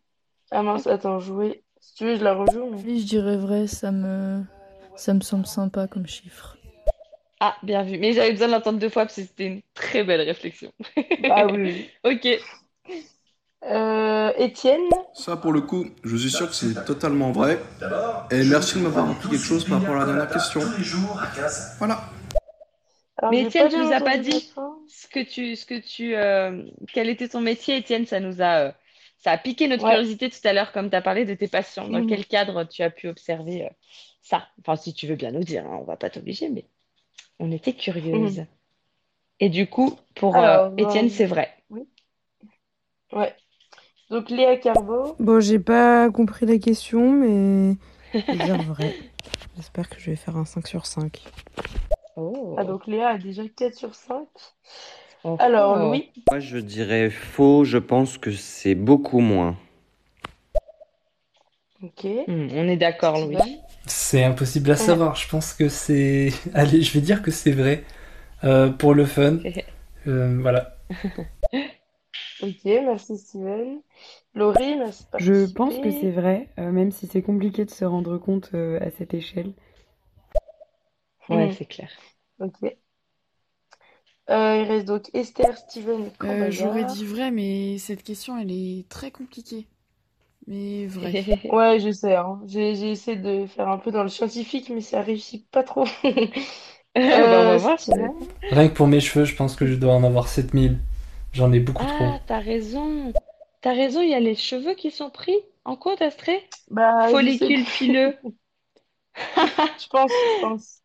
Ah mince, attends, jouer. Si tu veux, je la rejoue. mais- Oui, je dirais vrai, ça me, ça me semble sympa comme chiffre. Ah, bien vu. Mais j'avais besoin de l'entendre deux fois parce que c'était une très belle réflexion. Ah oui, oui. Ok. Euh, Étienne. Ça, pour le coup, je suis sûr que c'est totalement vrai. Et merci de m'avoir appris quelque chose par rapport à la dernière question. Voilà. Alors, Mais Étienne, tu nous as pas dit ce que tu, ce que tu, euh, quel était ton métier, Étienne? Ça nous a, euh, ça a piqué notre Ouais. curiosité tout à l'heure, comme tu as parlé de tes patients. Dans Mhm. quel cadre tu as pu observer euh, ça? Enfin, si tu veux bien nous dire, hein, on va pas t'obliger, mais on était curieuse. Mhm. Et du coup, pour euh, Étienne, euh, c'est vrai. oui. Ouais. Donc, Léa Carbo. Bon, j'ai pas compris la question, mais vais dire vrai. J'espère que je vais faire un 5 sur 5. Oh. Ah, donc Léa a déjà 4 sur 5. Oh, Alors. Louis. Moi, je dirais faux, je pense que c'est beaucoup moins. Ok. Hmm, on est d'accord, Louis. C'est impossible à savoir. Je pense que c'est. Allez, je vais dire que c'est vrai. Euh, pour le fun. Euh, voilà. Ok, merci Steven. Laurie, merci de Je pense que c'est vrai, euh, même si c'est compliqué de se rendre compte euh, à cette échelle. Ouais, Mhm. c'est clair. Ok. Euh, il reste donc Esther, Steven Euh, j'aurais dit vrai, mais cette question, elle est très compliquée. Mais vrai. Ouais, je sais. Hein. J'ai, essayé de faire un peu dans le scientifique, mais ça réussit pas trop. Bah, on va voir. Rien que pour mes cheveux, je pense que je dois en avoir 7000. J'en ai beaucoup trop. Ah, t'as raison. T'as raison, il y a les cheveux qui sont pris en compte, Astrée? Bah, Follicule pileux. Je pense, je pense.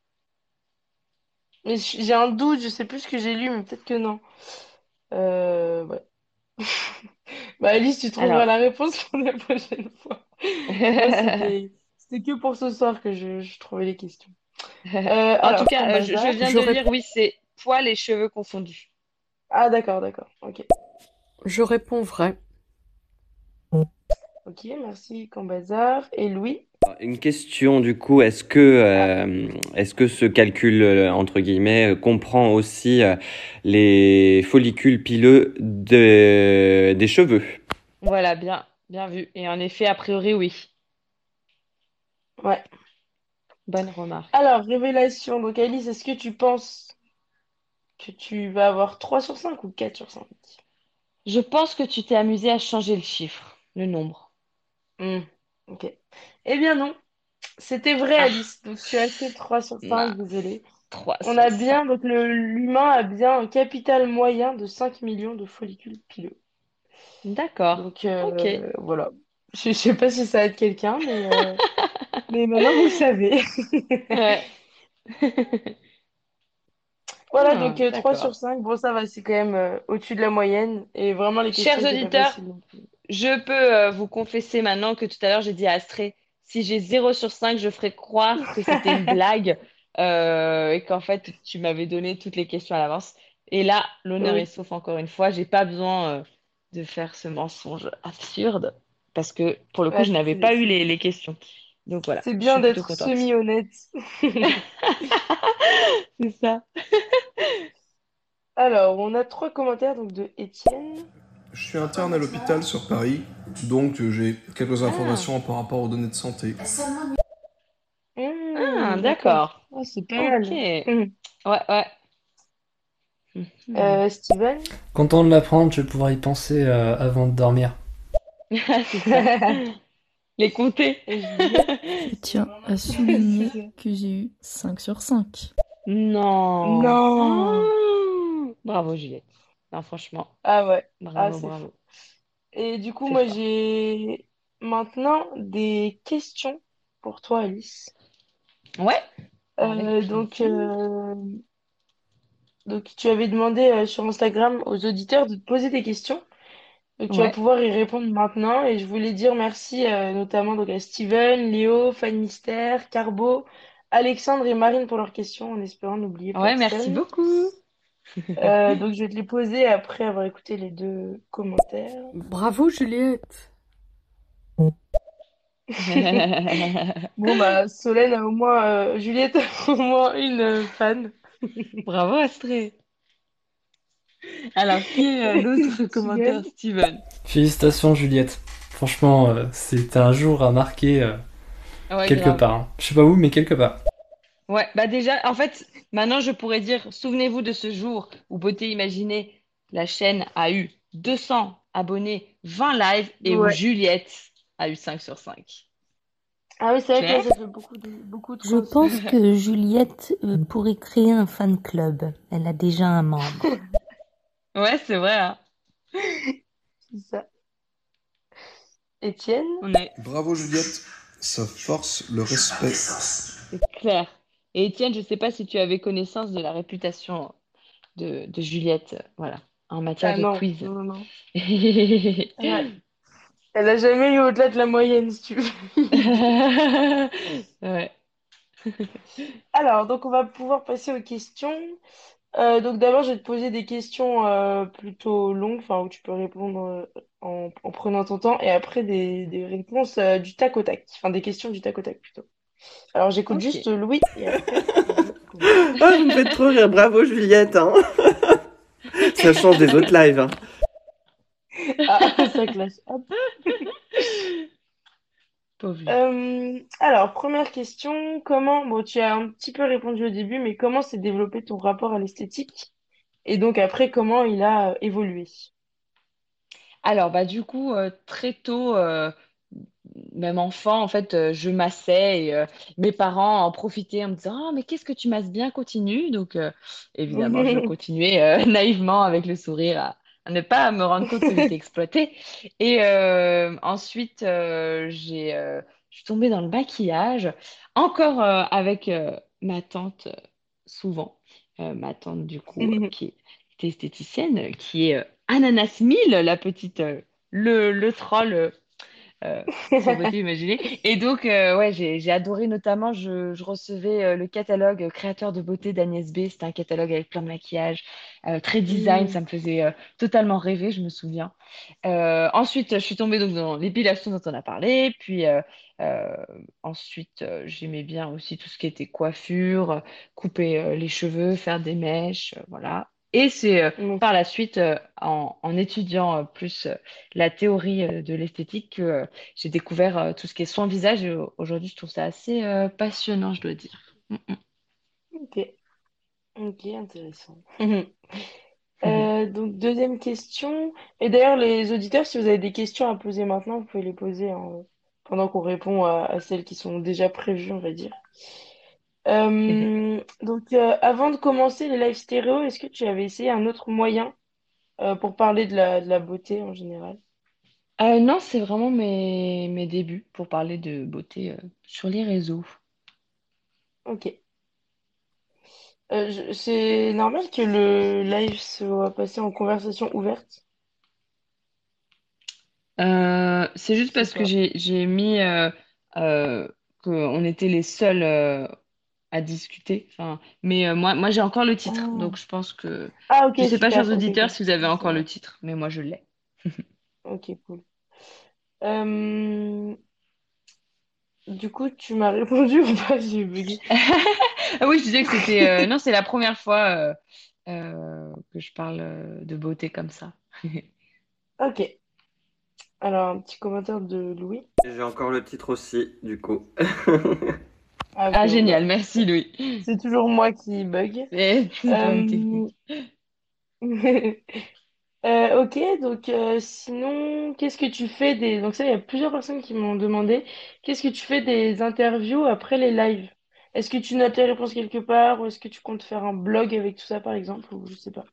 Mais j'ai un doute, je sais plus ce que j'ai lu, mais peut-être que non. Euh, ouais. Bah, Alice, tu trouveras Alors. la réponse pour la prochaine fois. C'était, que pour ce soir que je, je trouvais les questions. Euh, En alors, tout cas, euh, je, je viens de lire, oui, c'est poils et cheveux confondus. Ah, d'accord, d'accord. Ok. Je réponds vrai. Ok, merci, Cambazar. Et Louis? Une question du coup, est-ce que, euh, est-ce que ce calcul, euh, entre guillemets, euh, comprend aussi les follicules pileux de- des cheveux? Voilà, bien, bien vu. Et en effet, a priori, oui. Ouais. Bonne remarque. Alors, révélation. Donc, Alice, est-ce que tu penses que tu vas avoir 3 sur 5 ou 4 sur 5? Je pense que tu t'es amusé à changer le chiffre, le nombre. Hmm, Ok. Eh bien non. C'était vrai, Ah. Alice. Donc tu as fait 3 sur 5, Non. désolé. 3 On a 5. bien, donc l'humain a bien un capital moyen de 5 millions de follicules pileux. D'accord. Donc euh, voilà. Je, je sais pas si ça aide quelqu'un, mais, euh, mais maintenant vous le savez. Ouais. Voilà, Ah, donc euh, 3 d'accord. sur 5. Bon, ça va, c'est quand même euh, au-dessus de la moyenne. Et vraiment, les questions Chers auditeurs, je peux euh, vous confesser maintenant que tout à l'heure j'ai dit à Astrée, si j'ai 0 sur 5, je ferai croire que c'était une blague euh, et qu'en fait tu m'avais donné toutes les questions à l'avance. Et là, l'honneur Oui. est sauf encore une fois, j'ai pas besoin euh, de faire ce mensonge absurde parce que pour le coup, Ouais, je n'avais pas eu les, les questions. Donc voilà, c'est bien d'être semi-honnête. C'est ça. Alors, on a trois commentaires donc de Étienne. Je suis interne à l'hôpital sur Paris, donc euh, j'ai quelques informations par rapport aux données de santé. Mmh, Ah, d'accord. Ah, c'est pas mal. Ok. Mmh. Ouais, ouais. Euh, Steven? Content de l'apprendre, je vais pouvoir y penser euh, avant de dormir. Les compter. Je tiens à souligner que j'ai eu 5 sur 5. Non. Non. Ah. Bravo, Juliette. Non, franchement, Ah ouais. Ah, bravo, c'est bravo. fou. Et du coup, moi, j'ai maintenant des questions pour toi, Alice. Ouais. Euh, donc, euh, donc, tu avais demandé euh, sur Instagram aux auditeurs de te poser des questions. Donc, tu vas Ouais. pouvoir y répondre maintenant. Et je voulais dire merci euh, notamment donc, à Steven, Léo, Fanny Carbo, Alexandre et Marine pour leurs questions, en espérant n'oublier Ouais, merci personne. beaucoup. Euh, donc, je vais te les poser après avoir écouté les deux commentaires. Bravo Juliette. Bon, bah, Solène a au moins, euh, Juliette a au moins une euh, fan. Bravo, Astrée. Alors, qui est euh, l'autre commentaire, Steven? Félicitations Juliette. Franchement, euh, c'était un jour à marquer euh, Ouais, quelque grave. part. hein. Je sais pas où, mais quelque part. Ouais, bah déjà, en fait, maintenant je pourrais dire, souvenez-vous de ce jour où Beauté Imaginée, la chaîne a eu 200 abonnés, 20 lives et où. Juliette a eu 5 sur 5. Ah oui, c'est vrai que ça fait beaucoup de, beaucoup de Je choses. pense que Juliette euh, pourrait créer un fan club. Elle a déjà un membre. Ouais, c'est vrai, hein. C'est ça. Étienne? On est, Bravo Juliette, ça force le respect. c'est clair. Et Étienne, je sais pas si tu avais connaissance de la réputation de, de Juliette, euh, voilà, en matière Ah de non, quiz. non, non. Ouais. Elle a jamais eu au-delà de la moyenne, si tu veux. Ouais. Alors, donc on va pouvoir passer aux questions. Euh, donc d'abord, je vais te poser des questions euh, plutôt longues, enfin où tu peux répondre euh, en, en prenant ton temps, et après des, des réponses euh, du tac au tac, enfin des questions du tac au tac plutôt. Alors j'écoute Ok. juste Louis et après. Ah, vous me faites trop rire. Bravo, Juliette. hein. Ça change des autres lives. hein. Ah, ça classe. Hop. Euh, alors, première question, comment, bon, tu as un petit peu répondu au début, mais comment s'est développé ton rapport à l'esthétique? Et donc après, comment il a euh, évolué? Alors, bah, du coup, euh, très tôt, euh, même enfant, en fait, euh, je massais et euh, mes parents en profitaient en me disant, Ah, mais qu'est-ce que tu masses bien, continue. Donc, euh, évidemment, je continuais euh, naïvement avec le sourire à ne pas me rendre compte que j'étais exploitée. Et euh, ensuite, euh, j'ai, euh, je suis tombée dans le maquillage, encore euh, avec euh, ma tante, souvent. Euh, ma tante, du coup, euh, qui était esthéticienne, qui est Ananas Mille, la petite, le, le troll. sur Beauté Imaginée. Et donc, ouais, j'ai, adoré notamment, je, je recevais le catalogue Créateur de beauté d'Agnès B. C'était un catalogue avec plein de maquillage, euh, très design, Mm. ça me faisait euh, totalement rêver, je me souviens. Euh, ensuite, je suis tombée donc dans l'épilation dont on a parlé. Puis ensuite, j'aimais bien aussi tout ce qui était coiffure, couper les cheveux, faire des mèches, voilà. Et c'est Mm. par la suite, en, en étudiant plus la théorie de l'esthétique, que j'ai découvert tout ce qui est soin visage. Aujourd'hui, je trouve ça assez passionnant, je dois dire. Mm. Ok, ok, intéressant. Euh, donc, deuxième question. Et d'ailleurs, les auditeurs, si vous avez des questions à poser maintenant, vous pouvez les poser en- pendant qu'on répond à, à celles qui sont déjà prévues, on va dire. Euh, donc, euh, avant de commencer les live stéréo, est-ce que tu avais essayé un autre moyen pour parler de la, de la beauté en général? Non, c'est vraiment mes, mes débuts pour parler de beauté sur les réseaux. Ok. Euh, je- c'est normal que le live soit passé en conversation ouverte? Euh, c'est juste sais parce que pas. j'ai j'ai mis euh, euh, qu'on était les seuls euh, à discuter. Enfin, mais euh, moi, moi j'ai encore le titre, Ah, donc je pense que Ah, ok, je sais pas, chers. Ok, auditeurs, si vous avez Ça encore le titre, mais moi je l'ai. Ok, cool. Euh, du coup, tu m'as répondu ou pas? J'ai bugué. Ah oui, je disais que c'était euh, non, c'est la première fois euh, euh, que je parle euh, de beauté comme ça. Ok. Alors, un petit commentaire de Louis. J'ai encore le titre aussi, du coup. Ah, Ah génial, merci Louis. c'est toujours moi qui bug. Euh, ok, donc euh, sinon, qu'est-ce que tu fais des... Donc ça, il y a plusieurs personnes qui m'ont demandé, qu'est-ce que tu fais des interviews après les lives? Est-ce que tu notes les réponses quelque part ou est-ce que tu comptes faire un blog avec tout ça, par exemple, ou je sais pas.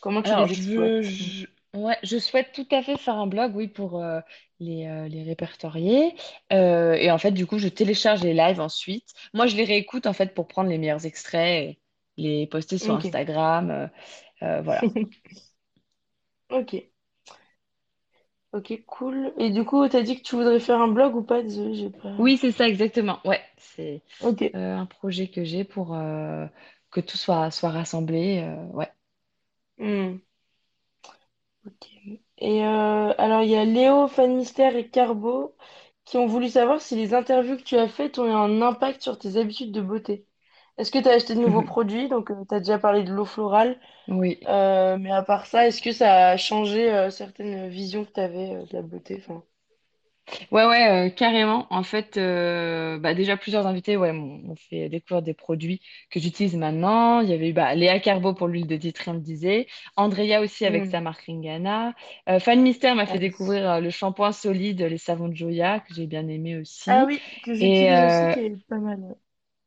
Comment tu Alors, les je, je, ouais, je souhaite tout à fait faire un blog, oui, pour euh, les, euh, les répertorier. Euh, et en fait, du coup, je télécharge les lives ensuite. Moi, je les réécoute, en fait, pour prendre les meilleurs extraits et les poster sur. Instagram. voilà. Ok. Ok, cool. Et du coup, t'as dit que tu voudrais faire un blog ou pas? Désolée, j'ai pas... Oui, c'est ça, exactement. Ouais, c'est Ok. euh, un projet que j'ai pour euh, que tout soit, soit rassemblé. euh, ouais. Hmm. Ok. Et euh, alors, il y a Léo, Fan Mystère et Carbo qui ont voulu savoir si les interviews que tu as faites ont eu un impact sur tes habitudes de beauté. Est-ce que tu as acheté de nouveaux produits? Donc, tu as déjà parlé de l'eau florale. Oui. Euh, mais à part ça, est-ce que ça a changé euh, certaines visions que tu avais de la beauté? Enfin, Ouais, ouais, euh, carrément. En fait, euh, bah, déjà plusieurs invités ouais, m'ont m'ont fait découvrir des produits que j'utilise maintenant. Il y avait eu bah, Léa Carbo pour l'huile de Ditry, on le disait. Andrea aussi avec hmm. sa marque Ringana. Euh, Fan Mystère m'a fait découvrir euh, le shampoing solide, les savons de Joya, que j'ai bien aimé Ah aussi. oui, que Et j'utilise aussi, euh, qui est pas mal. ouais.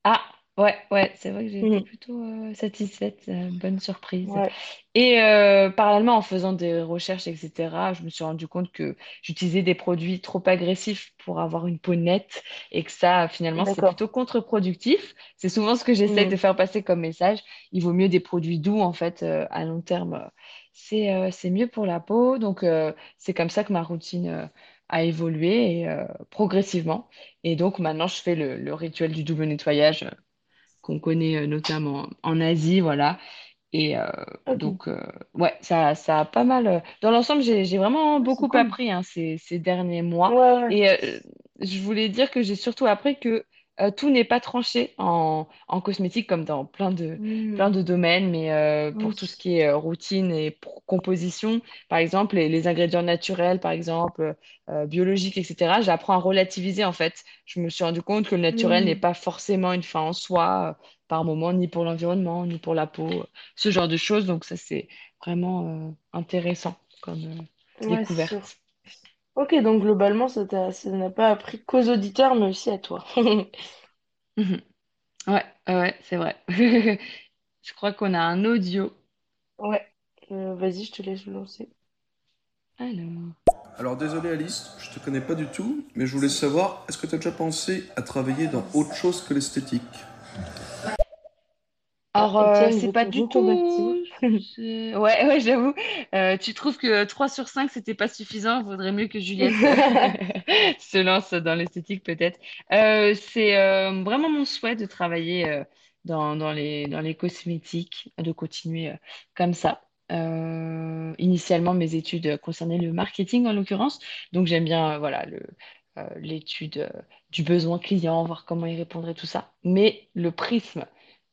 ah, ouais, ouais, c'est vrai que j'ai été Mhm. plutôt euh, satisfaite. euh, bonne surprise. Ouais. Et euh, parallèlement, en faisant des recherches, etc., je me suis rendu compte que j'utilisais des produits trop agressifs pour avoir une peau nette et que ça, finalement, c'est D'accord. plutôt contre-productif. C'est souvent ce que j'essaie de Mhm. faire passer comme message. Il vaut mieux des produits doux, en fait, euh, à long terme. C'est euh, c'est mieux pour la peau. Donc, euh, c'est comme ça que ma routine euh, a évolué et, euh, progressivement. Et donc, maintenant, je fais le, le rituel du double nettoyage qu'on connaît euh, notamment en Asie, voilà. Et euh, donc, euh, ouais, ça, ça a pas mal. Dans l'ensemble, j'ai, vraiment beaucoup cool. appris hein, ces, ces derniers mois. Ouais, ouais. Et euh, je voulais dire que j'ai surtout appris que euh, tout n'est pas tranché en, en cosmétique comme dans plein de, plein de domaines. Mais euh, pour Oui. tout ce qui est euh, routine et composition, par exemple, les, les ingrédients naturels, par exemple, biologiques, etc., j'apprends à relativiser en fait. Je me suis rendu compte que le naturel n'est Hmm. pas forcément une fin en soi, par moment, ni pour l'environnement, ni pour la peau ce genre de choses. Donc ça, c'est vraiment intéressant comme Ouais, découverte. Ok, donc globalement, ça t'a- ça n'a pas appris qu'aux auditeurs, mais aussi à toi. Mhm. Ouais, ouais, ouais, c'est vrai. Je crois qu'on a un audio. Ouais. Euh, vas-y, je te laisse le lancer. Alors. Alors désolé Alice, je te connais pas du tout, mais je voulais savoir, est-ce que tu as déjà pensé à travailler dans autre chose que l'esthétique? Alors, Ah, euh, c'est pas du tout. Ouais, ouais, j'avoue. Euh, tu trouves que 3 sur 5, c'était pas suffisant? Vaudrait mieux que Juliette se lance dans l'esthétique, peut-être. Euh, c'est euh, vraiment mon souhait de travailler dans, dans les, dans les cosmétiques, de continuer comme ça. Initialement, mes études concernaient le marketing en l'occurrence. Donc, j'aime bien voilà, le, l'étude du besoin client, voir comment il répondrait, tout ça. Mais le prisme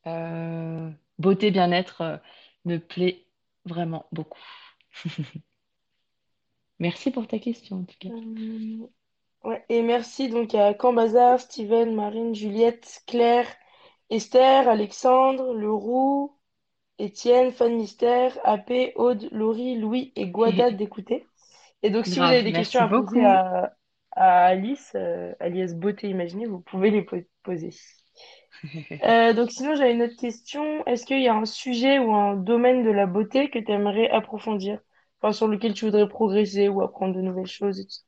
euh, beauté, bien-être euh, me plaît vraiment beaucoup. Merci pour ta question, en tout cas. Euh, ouais. Et merci donc à Cambazard, Steven, Marine, Juliette, Claire, Esther, Alexandre, Leroux, Étienne, Fan Mystère, AP, Aude, Laurie, Louis et Guada d'écouter. Et donc, si vous avez des questions à poser à, à Alice, alias Beauté Imaginée, vous pouvez les po- poser. Euh, donc sinon, j'avais une autre question. Est-ce qu'il y a un sujet ou un domaine de la beauté que tu aimerais approfondir? Enfin, sur lequel tu voudrais progresser ou apprendre de nouvelles choses et tout ça?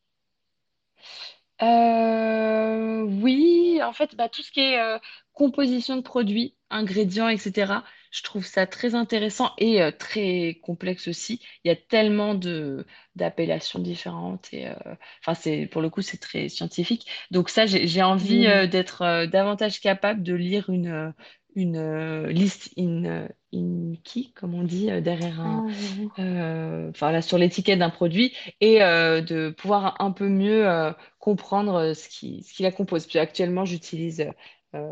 Euh, oui, en fait, bah, tout ce qui est euh, composition de produits, ingrédients, etc., je trouve ça très intéressant et euh, très complexe aussi. Il y a tellement de d'appellations différentes et euh, enfin c'est pour le coup c'est très scientifique. Donc ça, j'ai j'ai envie Mm. euh, d'être davantage capable de lire une une liste in in key, comme on dit, derrière un Ah, enfin là sur l'étiquette d'un produit et de pouvoir un peu mieux comprendre ce qui, ce qui la compose. Puis actuellement, j'utilise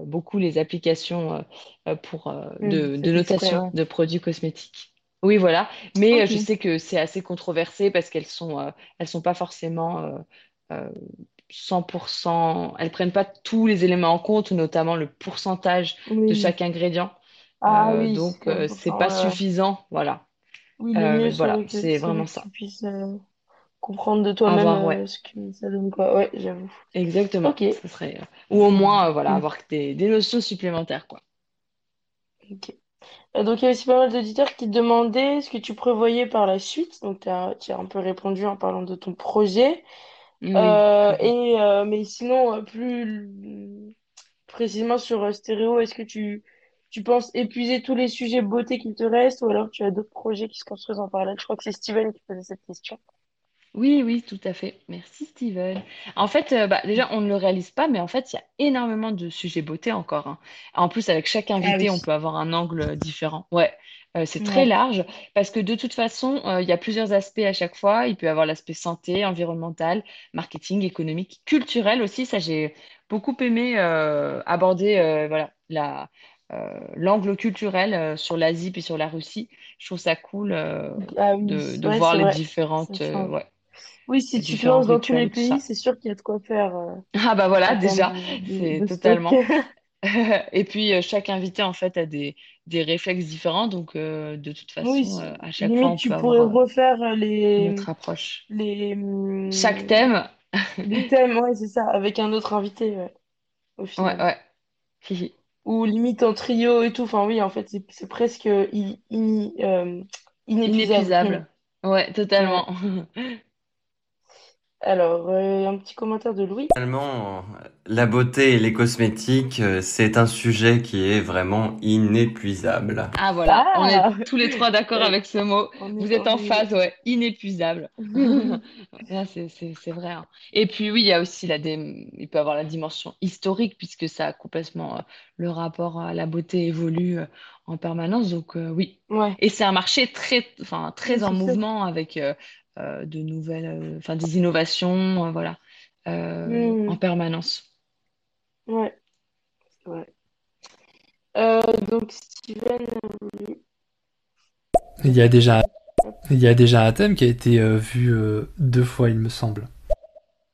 beaucoup les applications euh, euh, pour, euh, Mm, de, de notation de produits cosmétiques. Oui, voilà. Mais euh, je sais que c'est assez controversé parce qu'elles sont, euh, elles sont pas forcément euh, euh, 100%, elles prennent pas tous les éléments en compte, notamment le pourcentage de chaque ingrédient. Ah Euh, oui, donc, euh, c'est pas suffisant. Voilà. Oui, le Euh, mieux voilà, c'est vraiment ça. euh, comprendre de toi-même ouais. euh, ce que ça donne, quoi. Ouais, j'avoue. Exactement. Ok. Ça serait, euh, ou au moins, euh, voilà, Mm. avoir des, des notions supplémentaires, quoi. Ok. Donc, il y a aussi pas mal d'auditeurs qui demandaient ce que tu prévoyais par la suite. Donc, tu as, un peu répondu en parlant de ton projet. Oui. Euh, et, euh, mais sinon, plus précisément sur Stéréo, est-ce que tu, tu penses épuiser tous les sujets beauté qu'il te reste ou alors tu as d'autres projets qui se construisent en parallèle? Je crois que c'est Steven qui posait cette question. Oui, oui, tout à fait. Merci, Steven. En fait, euh, bah, déjà, on ne le réalise pas, mais en fait, il y a énormément de sujets beauté encore. hein. En plus, avec chaque Ah invité, on peut avoir un angle euh, différent. Ouais, Euh, c'est très Ouais. large parce que de toute façon, euh, il y a plusieurs aspects à chaque fois. Il peut y avoir l'aspect santé, environnemental, marketing, économique, culturel aussi. Ça, j'ai beaucoup aimé euh, aborder euh, voilà, la, euh, l'angle culturel euh, sur l'Asie puis sur la Russie. Je trouve ça cool euh, Ah oui, de, de ouais, voir c'est les vrai. Ça différentes, euh, change. ouais, Oui, si tu lances dans tous les pays, c'est sûr qu'il y a de quoi faire euh, Ah bah voilà, déjà, c'est totalement. Et puis euh, chaque invité en fait a des, des réflexes différents, donc euh, de toute façon, à chaque fois peut tu pourrais avoir refaire les, notre approche. les, Chaque hum, thème, les thèmes, ouais, c'est ça, avec un autre invité, ouais, au ouais, final. ouais, Hihi. Ou limite en trio et tout. Enfin, oui, en fait, c'est presque i- ini- euh, inépuisable. Inépuisable. Ouais, Ouais. Alors, euh, un petit commentaire de Louis. Finalement, la beauté et les cosmétiques, euh, c'est un sujet qui est vraiment inépuisable. Ah voilà, on est Ah! tous les trois d'accord avec ce mot. Vous êtes en phase, ouais, inépuisable. Là, c'est c'est- c'est vrai. hein. Et puis oui, il y a aussi la dé- il peut avoir la dimension historique puisque ça a complètement euh, le rapport à la beauté évolue en permanence. Donc euh, oui. Ouais, Et c'est un marché très, enfin, très en mouvement avec euh, de nouvelles, euh, enfin des innovations, euh, voilà, euh, en permanence. ouais. Euh, donc, Steven, euh, Il y a déjà, il y a déjà un thème qui a été euh, vu euh, deux fois, il me semble.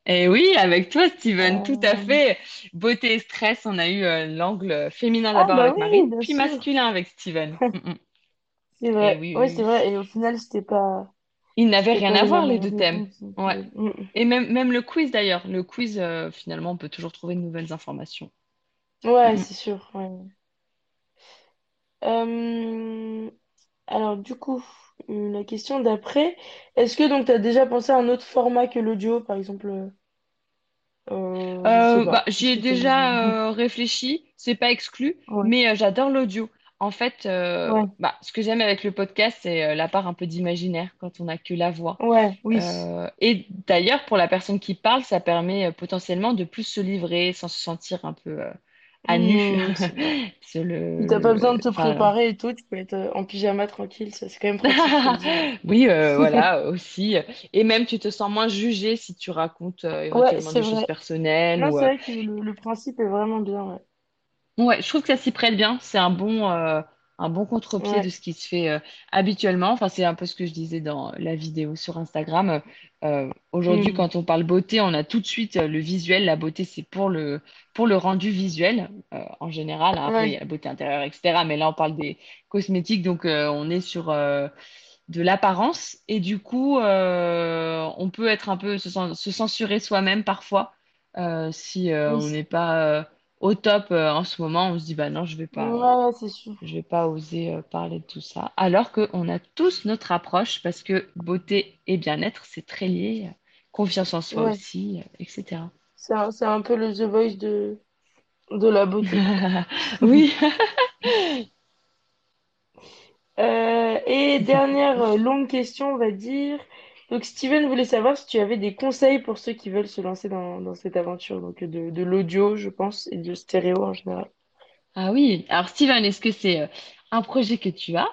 Et oui, avec toi, Steven, tout à euh, fait. Beauté et stress, on a eu euh, l'angle féminin Ah, d'abord bah avec oui, Marine, bien puis sûr. masculin avec Steven. Mm, mm. C'est vrai. oui, Ouais, oui, c'est oui. vrai. Et au final, c'était pas, Ils n'avaient rien à voir, les deux thèmes. Ouais. Mm. Et même, même le quiz d'ailleurs. Le quiz, euh, finalement, on peut toujours trouver de nouvelles informations. Ouais, mm. c'est sûr. ouais. Euh, alors, du coup, euh, la question d'après, est-ce que donc tu as déjà pensé à un autre format que l'audio, par exemple, euh, je sais bah, j'y ai déjà euh, réfléchi, c'est pas exclu, Ouais, mais euh, j'adore l'audio. En fait, euh, ouais, bah, ce que j'aime avec le podcast, c'est euh, la part un peu d'imaginaire quand on n'a que la voix. ouais, oui. Euh, et d'ailleurs, pour la personne qui parle, ça permet euh, potentiellement de plus se livrer sans se sentir un peu euh, à nu. Hmm, c'est vrai. C'est Si le, t'as pas besoin de le- te préparer et tout, tu peux être euh, en pyjama tranquille, ça c'est quand même pratique, oui, euh, voilà, aussi. Et même, tu te sens moins jugé si tu racontes euh, Ouais, éventuellement c'est des choses vrai. personnelles Non, ou, c'est euh, vrai que le, le principe est vraiment bien, ouais. Ouais, je trouve que ça s'y prête bien. C'est un bon, euh, un bon contre-pied de Ouais. ce qui se fait euh, habituellement. Enfin, c'est un peu ce que je disais dans la vidéo sur Instagram. Euh, aujourd'hui, Hmm. quand on parle beauté, on a tout de suite euh, le visuel. La beauté, c'est pour le, pour le rendu visuel euh, en général. Après, il y a Ouais. la beauté intérieure, etc. Mais là, on parle des cosmétiques, donc euh, on est sur, euh, de l'apparence et du coup, euh, on peut être un peu se, cen- se censurer soi-même parfois euh, si euh, on Oui. n'est pas au top euh, en ce moment. On se dit bah non, je vais pas, Ouais, c'est sûr. je vais pas oser euh, parler de tout ça. Alors qu'on a tous notre approche parce que beauté et bien-être, c'est très lié. Confiance en soi Ouais. aussi, euh, etc. C'est un, c'est un peu le The Voice de, de la beauté. Oui. Euh, et dernière euh, longue question, on va dire. Donc, Steven voulait savoir si tu avais des conseils pour ceux qui veulent se lancer dans, dans cette aventure, donc de, de l'audio, je pense, et de stéréo en général. Ah oui, alors Steven, est-ce que c'est euh, un projet que tu as?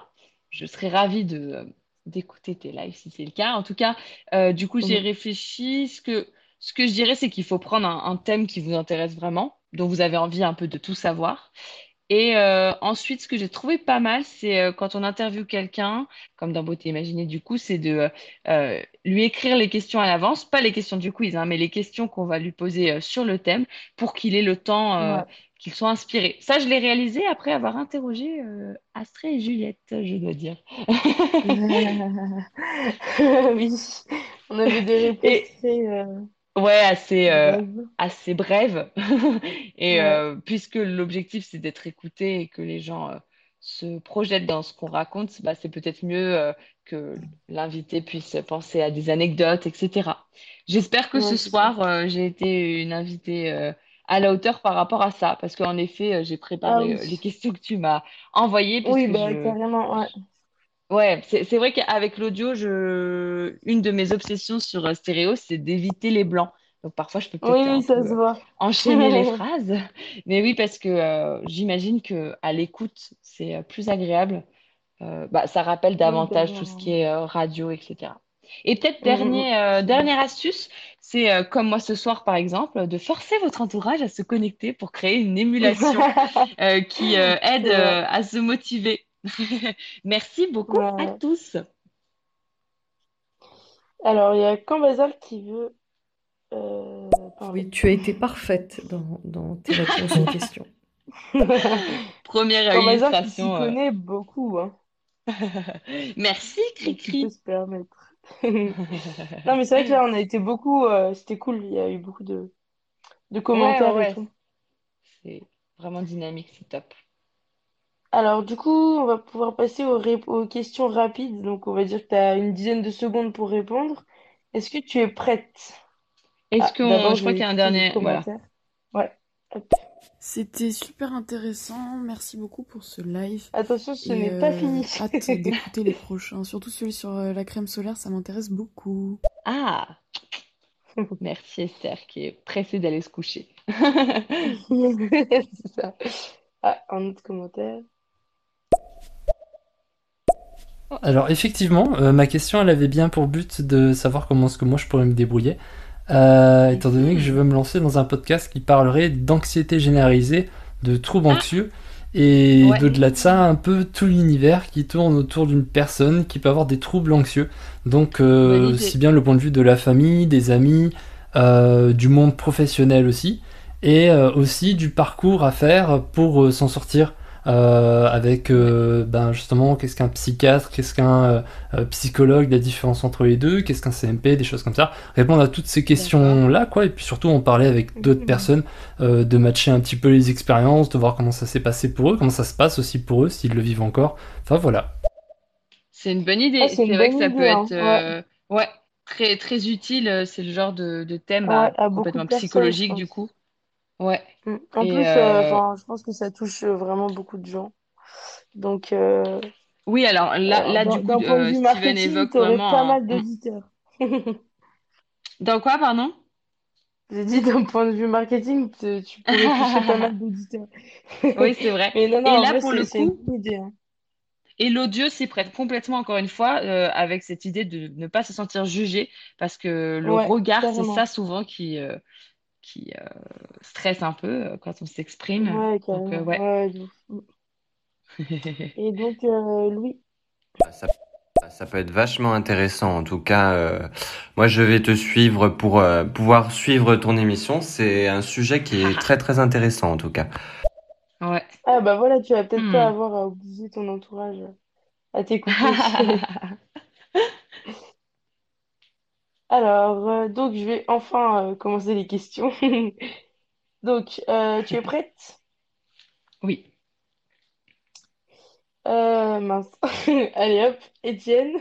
Je serais ravie de, euh, d'écouter tes lives si c'est le cas. En tout cas, euh, du coup, j'ai réfléchi. Ce que, ce que je dirais, c'est qu'il faut prendre un, un thème qui vous intéresse vraiment, dont vous avez envie un peu de tout savoir. Et euh, ensuite, ce que j'ai trouvé pas mal, c'est euh, quand on interviewe quelqu'un, comme dans Beauté Imaginée, du coup, c'est de euh, lui écrire les questions à l'avance, pas les questions du quiz, hein, mais les questions qu'on va lui poser sur le thème pour qu'il ait le temps, Ouais. qu'il soit inspiré. Ça, je l'ai réalisé après avoir interrogé Astrée et Juliette, je dois dire. Oui, on avait des réponses Et ouais, assez, euh, assez brève. Et Ouais. euh, puisque l'objectif, c'est d'être écouté et que les gens euh, se projettent dans ce qu'on raconte, bah, c'est peut-être mieux euh, que l'invité puisse penser à des anecdotes, etc. J'espère que ce c'est soir, euh, j'ai été une invitée euh, à la hauteur par rapport à ça, parce qu'en effet, euh, j'ai Ah préparé euh, les questions que tu m'as envoyées, Oui, puisque bah je, carrément, ouais. Ouais, c'est vrai qu'avec l'audio, je... une de mes obsessions sur euh, stéréo, c'est d'éviter les blancs. Donc parfois, je peux peut-être Oui, un oui, ça peu se euh, voit. enchaîner les phrases. Mais oui, parce que euh, j'imagine que à l'écoute, c'est euh, plus agréable. Euh, bah, ça rappelle Oui, davantage tout ce qui est euh, radio, etc. Et peut-être dernier, euh, dernière astuce, c'est euh, comme moi ce soir par exemple, de forcer votre entourage à se connecter pour créer une émulation euh, qui euh, aide C'est euh, à se motiver. Merci beaucoup à Ouais. tous. Alors, il y a Cambazal qui veut euh, parler. Oui, tu as été parfaite dans, dans tes réponses aux questions. Première Cambazal qui s'y illustration. euh. connaît beaucoup, hein. Merci, Cricri. se permettre. Non, mais c'est vrai que là, on a été beaucoup. euh, c'était cool. Il y a eu beaucoup de, de Ouais, ouais, commentaires et ouais. tout. C'est vraiment dynamique, c'est top. Alors, du coup, on va pouvoir passer aux, rép- aux questions rapides. Donc, on va dire que tu as une dizaine de secondes pour répondre. Est-ce que tu es prête? Est-ce Ah, qu'on, d'abord, je je crois vais qu'il y a un dernier, voilà. commentaires. Ouais. Hop. C'était super intéressant. Merci beaucoup pour ce live. Attention, ce Et n'est pas euh, fini. hâte d'écouter les prochains. Surtout celui sur euh, la crème solaire, ça m'intéresse beaucoup. Ah, merci Esther qui est pressée d'aller se coucher. C'est ça. Ah, un autre commentaire. Alors effectivement, euh, ma question, elle avait bien pour but de savoir comment est-ce que moi je pourrais me débrouiller, euh, étant donné que je veux me lancer dans un podcast qui parlerait d'anxiété généralisée, de troubles anxieux, et Ouais. d'au-delà de ça, un peu tout l'univers qui tourne autour d'une personne qui peut avoir des troubles anxieux. Donc euh, aussi bien le point de vue de la famille, des amis, euh, du monde professionnel aussi, et aussi du parcours à faire pour s'en sortir. Euh, avec euh, ben justement qu'est-ce qu'un psychiatre, qu'est-ce qu'un euh, psychologue, la différence entre les deux, qu'est-ce qu'un CMP, des choses comme ça. Répondre à toutes ces questions-là, quoi, et puis surtout en parler avec d'autres personnes, euh, de matcher un petit peu les expériences, de voir comment ça s'est passé pour eux, comment ça se passe aussi pour eux, s'ils le vivent encore. Enfin voilà. C'est une bonne idée. Ah, c'est vrai que ça idée, peut hein. être euh, ouais, très, très utile. C'est le genre de, de thème bah, Ouais, à beaucoup complètement psychologique du coup. Ouais. Mm. En Et plus, euh, euh, enfin, je pense que ça touche euh, vraiment beaucoup de gens. Donc, oui, alors là, là du coup, d'un point de vue Steven marketing, évoque vraiment pas un- mal d'auditeurs. Dans quoi, pardon? J'ai dit d'un point de vue marketing, tu, tu pourrais toucher pas mal d'auditeurs. Oui, c'est vrai. Mais non, non, Et là, vrai, pour le une coup, idée. hein. et l'audio s'y prête complètement, encore une fois, euh, avec cette idée de ne pas se sentir jugé, parce que le Ouais, regard, c'est ça souvent qui, euh, qui euh, stresse un peu euh, quand on s'exprime. Ouais, Donc, euh, ouais. Et donc, euh, Louis, Ça, ça peut être vachement intéressant. En tout cas, euh, moi, je vais te suivre pour euh, pouvoir suivre ton émission. C'est un sujet qui est très, très intéressant, en tout cas. Ouais. ah bah voilà, tu vas peut-être pas Hmm. avoir à obliger ton entourage à t'écouter. Alors, euh, donc je vais enfin euh, commencer les questions. Donc, euh, tu es prête? Oui. Euh, mince. Allez hop, Étienne.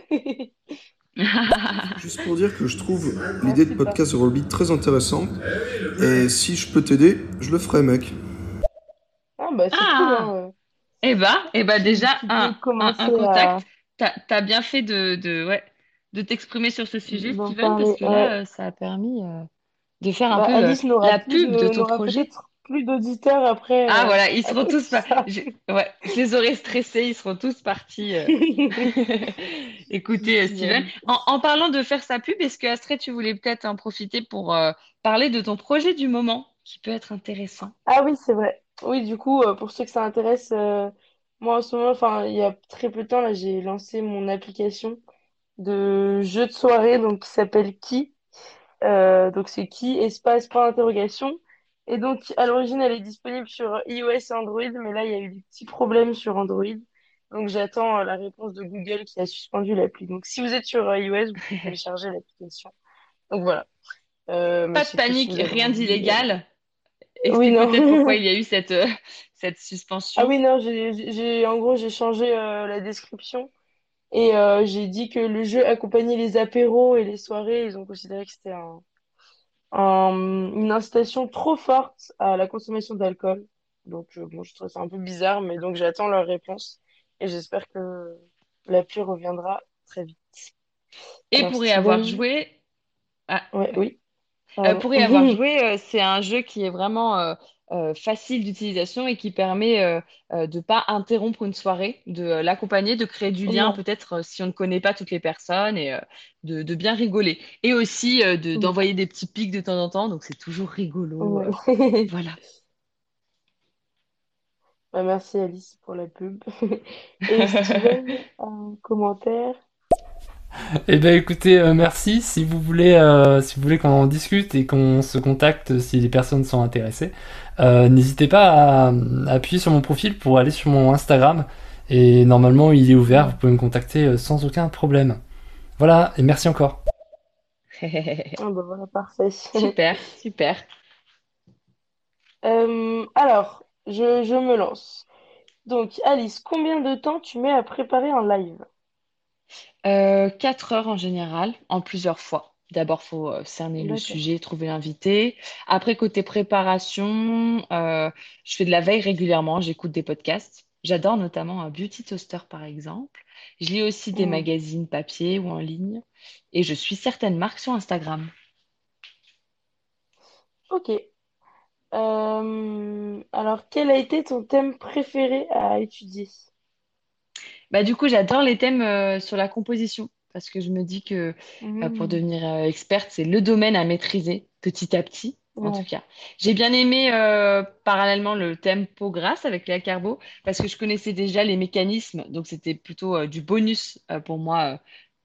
Juste pour dire que je trouve l'idée de podcast de Rollbeat très intéressante. Et si je peux t'aider, je le ferai, mec. Ah bah c'est cool, Ah, hein. eh ben, eh Tu, déjà, tu un, peux un, commencer un à contact. T'as, t'as bien fait de, de, ouais, de t'exprimer sur ce sujet, Steven, parce que là, euh, ça a permis euh, de faire un Bah, peu euh, Alice la pub de de, ton projet. plus d'auditeurs après, Ah euh, voilà, ils seront tous j'ai- Ouais, je les aurais stressés, ils seront tous partis. euh, Écoutez, Steven, en, en parlant de faire sa pub, est-ce que Astrid, tu voulais peut-être en profiter pour euh, parler de ton projet du moment, qui peut être intéressant? Ah oui, c'est vrai. Oui, du coup, pour ceux que ça intéresse, moi en ce moment, enfin, il y a très peu de temps, là, j'ai lancé mon application de jeu de soirée, donc qui s'appelle Ki. Euh, donc c'est Ki, espace, point d'interrogation. Et donc, à l'origine, elle est disponible sur iOS et Android, mais là, il y a eu des petits problèmes sur Android. Donc, j'attends euh, la réponse de Google qui a suspendu l'appli. Donc, si vous êtes sur iOS, vous pouvez télécharger l'application. Donc, voilà. Euh, Pas de si panique, rien d'illégal. Oui, non. peut-être pourquoi il y a eu cette, euh, cette Ah suspension. oui, non, j'ai, en gros, j'ai changé euh, la description et euh, j'ai dit que le jeu accompagnait les apéros et les soirées. Ils ont considéré que c'était un, un- une incitation trop forte à la consommation d'alcool. Donc, euh, bon, je trouve ça un peu bizarre, mais donc j'attends leur réponse et j'espère que l'appli reviendra très vite. Et Alors, pour y avoir joué, ah, ouais, oui, Euh, pour y avoir joué, c'est un jeu qui est vraiment euh, facile d'utilisation et qui permet euh, euh, de pas interrompre une soirée, de l'accompagner, de créer du lien peut-être si on ne connaît pas toutes les personnes et de, de bien rigoler. Et aussi de, Oui. d'envoyer des petits pics de temps en temps, donc c'est toujours rigolo. voilà. Bah, merci Alice pour la pub. Et Steven, un commentaire? Eh ben écoutez, euh, merci. Si vous voulez, euh, si vous voulez qu'on en discute et qu'on se contacte si les personnes sont intéressées, euh, n'hésitez pas à, à appuyer sur mon profil pour aller sur mon Instagram. Et normalement, il est ouvert. Vous pouvez me contacter sans aucun problème. Voilà, et merci encore. Ah bah voilà, parfait. Super, super. Euh, alors, je, je me lance. Donc, Alice, combien de temps tu mets à préparer un live? Euh, quatre heures en général, en plusieurs fois. D'abord, faut euh, cerner le D'accord. sujet, trouver l'invité. Après, côté préparation, euh, je fais de la veille régulièrement, j'écoute des podcasts. J'adore notamment euh, Beauty Toaster, par exemple. Je lis aussi des Hmm, magazines papier ou en ligne. Et je suis certaines marques sur Instagram. Ok. Euh, alors, quel a été ton thème préféré à étudier? Bah, du coup, j'adore les thèmes euh, sur la composition parce que je me dis que euh, pour Hmm, devenir euh, experte, c'est le domaine à maîtriser petit à petit, en tout cas. J'ai bien aimé euh, parallèlement le thème peau grasse avec Léa Carbo parce que je connaissais déjà les mécanismes, donc c'était plutôt du bonus pour moi,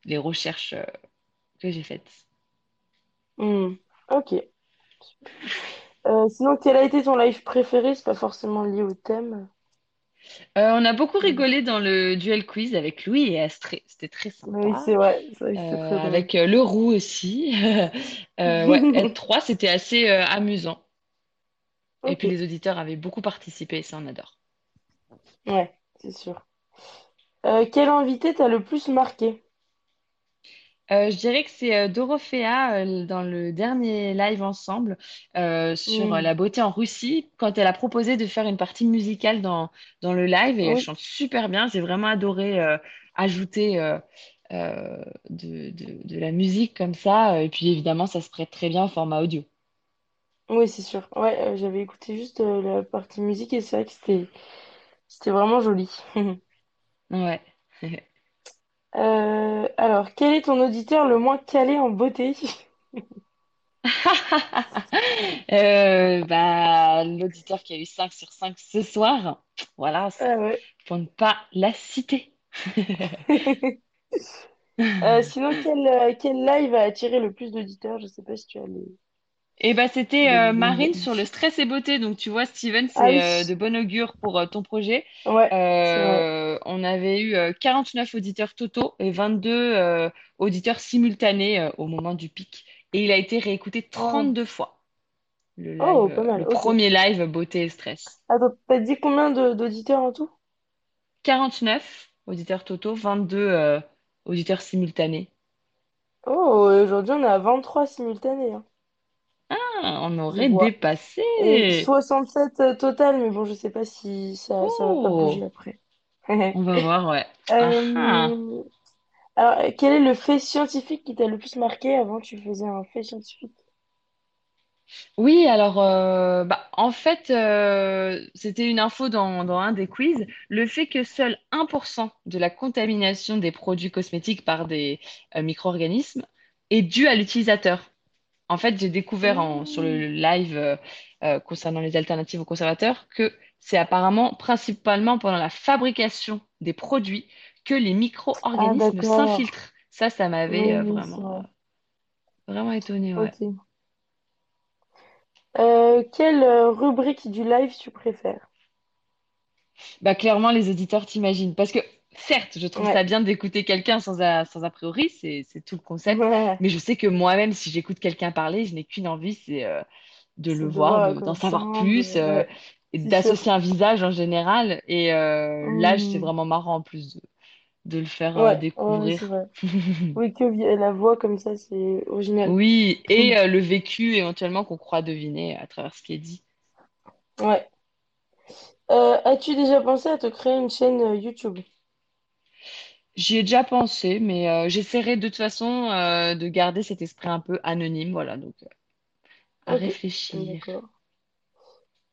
les recherches que j'ai faites. Hmm, ok. Sinon, quel a été ton live préféré? C'est pas forcément lié au thème. Euh, on a beaucoup Hmm. rigolé dans le duel quiz avec Louis et Astrée, c'était très Oui, sympa. c'est vrai, c'est vrai Euh, très avec euh, Leroux aussi. Ouais, être trois, c'était assez amusant. Et puis les auditeurs avaient beaucoup participé, ça on adore. ouais, c'est sûr. Quel invité t'a le plus marqué? Euh, je dirais que c'est euh, Dorothea euh, dans le dernier live ensemble euh, sur la beauté en Russie, quand elle a proposé de faire une partie musicale dans, dans le live et elle chante super bien. J'ai vraiment adoré ajouter de, de, de la musique comme ça. Et puis évidemment, ça se prête très bien au format audio. oui, c'est sûr. Ouais, j'avais écouté juste la partie musique et c'est vrai que c'était c'était vraiment joli. Ouais. Euh, alors, quel est ton auditeur le moins calé en beauté? Euh, bah, l'auditeur qui a eu 5 sur 5 ce soir, voilà, c'est Ah ouais. pour ne pas la citer. Euh, sinon, quel, euh, quel live a attiré le plus d'auditeurs? Je sais pas si tu as les, Et bah c'était euh, Marine sur le stress et beauté. Donc tu vois, Steven, Ah oui. c'est euh, de bon augure pour euh, ton projet. Ouais, on avait eu euh, 49 auditeurs totaux et 22 euh, auditeurs simultanés au moment du pic. Et il a été réécouté Oh, 32 fois, le live, oh, pas mal, le premier live beauté et stress. Attends, t'as dit combien d'auditeurs en tout? 49 auditeurs totaux, 22 euh, auditeurs simultanés. Oh, aujourd'hui on est à 23 simultanés. hein. On aurait. Et dépassé. 67 euh, total, mais bon, je sais pas si ça, ça va pas bouger Oh, après. on va voir, ouais. Ah. Euh, alors, quel est le fait scientifique qui t'a le plus marqué avant tu faisais un fait scientifique? Oui, alors, euh, bah, en fait, euh, c'était une info dans, dans un des quiz, le fait que seul 1% de la contamination des produits cosmétiques par des euh, micro-organismes est due à l'utilisateur. En fait, j'ai découvert en- sur le live euh, euh, concernant les alternatives aux conservateurs que c'est apparemment principalement pendant la fabrication des produits que les Ah, micro-organismes d'accord. s'infiltrent. Ça, ça m'avait euh, vraiment, vrai. vraiment étonné, ouais. Euh, quelle rubrique du live tu préfères? Bah, clairement, les auditeurs t'imaginent. Parce que, certes, je trouve ça bien d'écouter quelqu'un sans a, sans a priori, c'est, c'est tout le concept. Ouais. Mais je sais que moi-même, si j'écoute quelqu'un parler, je n'ai qu'une envie, c'est euh, de le C'est voir, de- d'en savoir plus, euh, et c'est d'associer un visage en général. Et euh, là, c'est Mmh. vraiment marrant en plus de, de le faire euh, Ouais, découvrir. c'est. Oui, que la voix comme ça, c'est original. Oui, et le vécu éventuellement qu'on croit deviner à travers ce qui est dit. Ouais. As-tu déjà pensé à te créer une chaîne YouTube? J'y ai déjà pensé, mais euh, j'essaierai de toute façon euh, de garder cet esprit un peu anonyme, voilà, donc euh, à Ok, réfléchir. d'accord.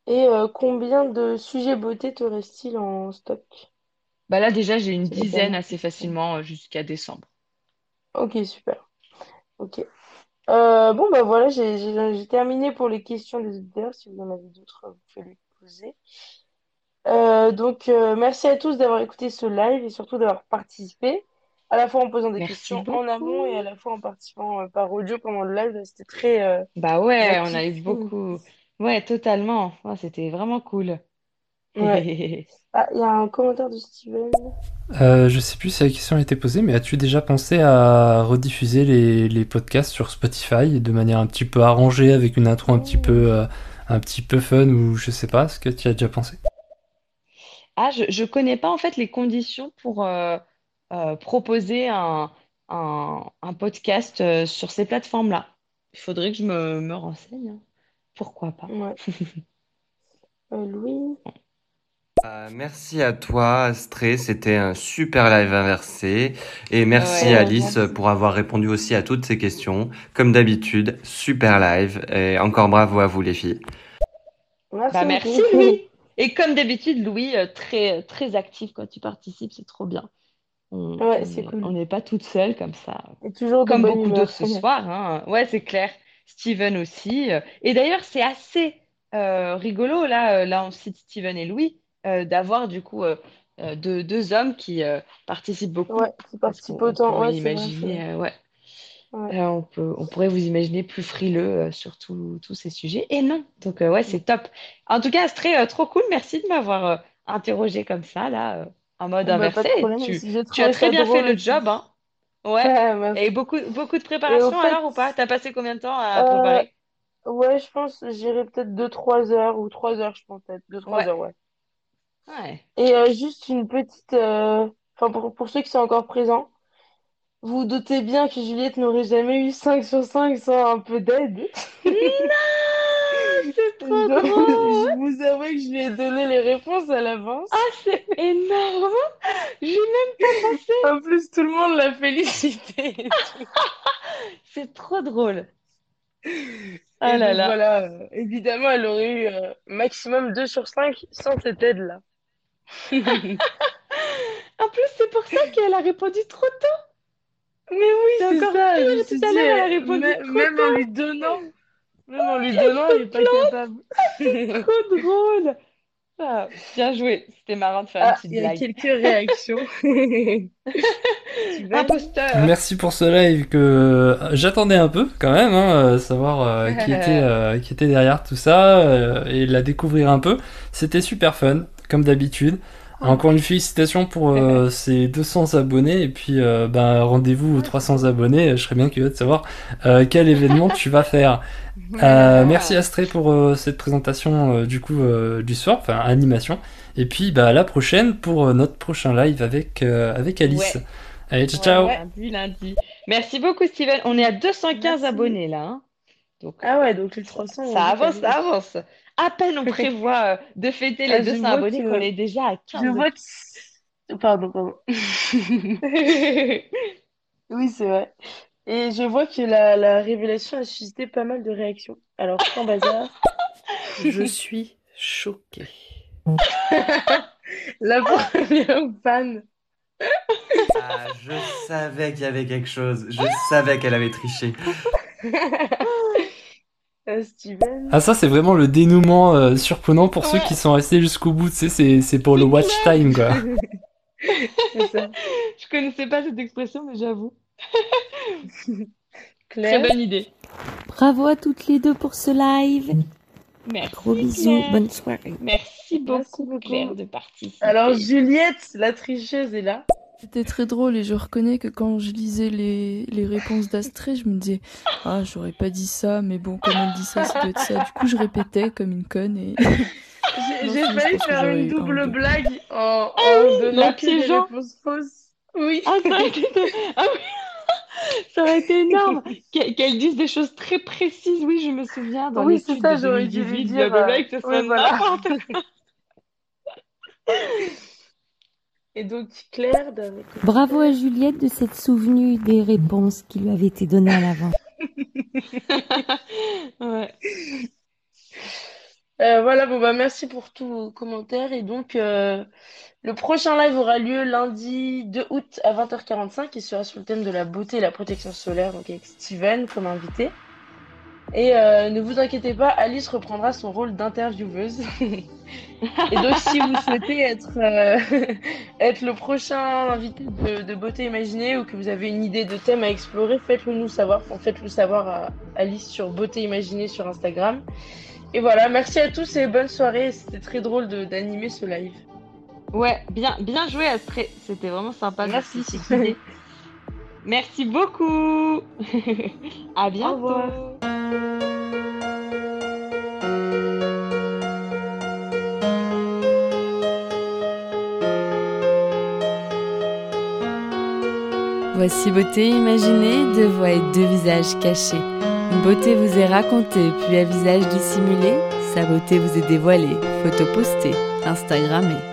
Et euh, combien de sujets beauté te reste-t-il en stock? Bah là déjà j'ai une dizaine assez facilement euh, jusqu'à décembre. Ok, super. Ok. Euh, bon, bah voilà, j'ai j'ai- j'ai terminé pour les questions des auditeurs. Si vous en avez d'autres, vous pouvez les poser. Euh, donc, euh, merci à tous d'avoir écouté ce live et surtout d'avoir participé, à la fois en posant des Merci questions en amont et à la fois en participant euh, par audio pendant le live. C'était très euh, Bah ouais, on a eu beaucoup. Ouais, totalement. Ouais, c'était vraiment cool. Ouais. Ah, il y a un commentaire de Steven. Euh, je sais plus si la question a été posée, mais as-tu déjà pensé à rediffuser les, les podcasts sur Spotify de manière un petit peu arrangée, avec une intro un petit peu, euh, un petit peu fun ou je sais pas, est-ce que tu as déjà pensé? Ah, je, je connais pas en fait les conditions pour euh, euh, proposer un, un, un podcast euh, sur ces plateformes-là. Il faudrait que je me, me renseigne. hein. Pourquoi pas? Ouais. Euh, Louis. Euh, merci à toi, Astrée. C'était un super live inversé. Et merci Ouais, Alice merci. pour avoir répondu aussi à toutes ces questions. Comme d'habitude, super live. Et encore bravo à vous, les filles. Merci Bah beaucoup. Louis. Et comme d'habitude, Louis, euh, très, très actif quand tu participes, c'est trop bien. On Ouais, on cool. on n'est pas toute seule comme ça. Et toujours Comme beaucoup d'autres ce soir, hein. Ouais, c'est clair. Steven aussi. Et d'ailleurs, c'est assez euh, rigolo, là, euh, là, on cite Steven et Louis, euh, d'avoir du coup euh, deux, deux hommes qui participent beaucoup. Ouais, qui Parce participe qu'on on autant. Ouais, vrai, c'est imaginer, ouais, Ouais. euh, on peut, on pourrait vous imaginer plus frileux euh, sur tous ces sujets. Et non. Donc, euh, ouais, c'est top. En tout cas, Astrée, euh, trop cool. Merci de m'avoir interrogé comme ça, là, en mode Bah, inversé. problème. tu, as très bien fait le job, hein. Ouais. Et beaucoup, beaucoup de préparation fait, alors ou pas? T'as passé combien de temps à préparer? ouais, je pense j'irai peut-être 2-3 heures ou 3 heures, je pense peut-être. 2-3 Ouais. heures, ouais. Ouais. Et juste une petite... Enfin, pour, pour ceux qui sont encore présents, vous vous doutez bien que Juliette n'aurait jamais eu 5 sur 5 sans un peu d'aide. Non, c'est trop Donc, drôle. je vous avoue que je lui ai donné les réponses à l'avance. Ah, c'est énorme. J'ai même pas pensé. En plus, tout le monde l'a félicité. C'est trop drôle. Et Ah là donc là. voilà, euh, évidemment, elle aurait eu euh, maximum 2 sur 5 sans cette aide-là. En plus, c'est pour ça qu'elle a répondu trop tôt. Mais oui, C'est encore ça. Je me pire. suis Tout à dit, l'heure, elle a répondu mê- trop même en lui donnant, même en lui donnant, elle se est pas capable. C'est trop drôle. Ah, bien joué. C'était marrant de faire une Ah, petite il y a blague. quelques réactions. Imposteur. Merci pour ce live que euh, j'attendais un peu quand même, hein, euh, savoir euh, qui, était, euh, qui était derrière tout ça euh, et la découvrir un peu. C'était super fun, comme d'habitude. Encore une félicitation pour euh, ces 200 abonnés et puis euh, ben, rendez-vous aux 300 abonnés. Je serais bien curieux de savoir euh, quel événement tu vas faire. Euh, merci Astré pour euh, cette présentation euh, du coup euh, du soir, enfin animation. Et puis bah, à la prochaine pour euh, notre prochain live avec, euh, avec Alice. Ouais. Allez, ciao ciao. Ouais, lundi, lundi. Merci beaucoup, Steven. On est à 215 abonnés là. hein. Donc, Ah ouais, donc les 300. on ça avance, ça avance. À peine on prévoit euh, de fêter les Ah, je 200 vois abonnés qu'on est déjà à 15. Je vois que... Pardon, pardon. Oui, c'est vrai. Et je vois que la, la révélation a suscité pas mal de réactions. Alors, sans bazar, Je suis choquée. la première fan. Ah, je savais qu'il y avait quelque chose. Je savais qu'elle avait triché. Euh, Steven. Ah ça c'est vraiment le dénouement euh, surprenant pour ceux qui sont restés jusqu'au bout, tu sais, c'est, c'est pour le watch time quoi. Ça. Je connaissais pas cette expression, mais j'avoue. Très Claire. bonne idée. Bravo à toutes les deux pour ce live. Merci. Gros bisous, Claire. bonne soirée. Merci beaucoup, beaucoup. Claire, de participer. Alors, Juliette, la tricheuse, est là. C'était très drôle et je reconnais que quand je lisais les, les réponses d'Astrée, je me disais Ah, j'aurais pas dit ça, mais bon, comme elle dit ça, ça doit être ça. Du coup, je répétais comme une conne et. J'ai failli faire une un double blague en, Ah en oui, donnant des piégeant. réponses fausses. Oui. Ah, ça aurait été, ah oui. Ça aurait été énorme qu'elle qu'elle dise des choses très précises. Oui, je me souviens dans Oui, c'est ça, de j'aurais dû lui 2018, dire, blablabla, euh, ce oui, voilà. Et donc, Claire. Bravo à Juliette de s'être souvenue des réponses qui lui avaient été données à l'avant. Ouais. Euh, voilà, bon bah merci pour tous vos commentaires. Et donc, euh, le prochain live aura lieu lundi 2 août à 20h45 et sera sur le thème de la beauté et la protection solaire, donc avec Steven comme invité. Et euh, ne vous inquiétez pas, Alice reprendra son rôle d'intervieweuse. et donc, si vous souhaitez être, euh, être le prochain invité de, de Beauté Imaginée ou que vous avez une idée de thème à explorer, faites-le nous savoir. Enfin, faites-le savoir à Alice sur Beauté Imaginée sur Instagram. Et voilà, merci à tous et bonne soirée. C'était très drôle de- d'animer ce live. Ouais, bien, bien joué, Astrée. C'était vraiment sympa. Merci. Merci. Merci beaucoup. à bientôt. revoir. Voici beauté imaginée, deux voix et deux visages cachés. Une beauté vous est racontée, puis un visage dissimulé. Sa beauté vous est dévoilée, photo postée, Instagrammée.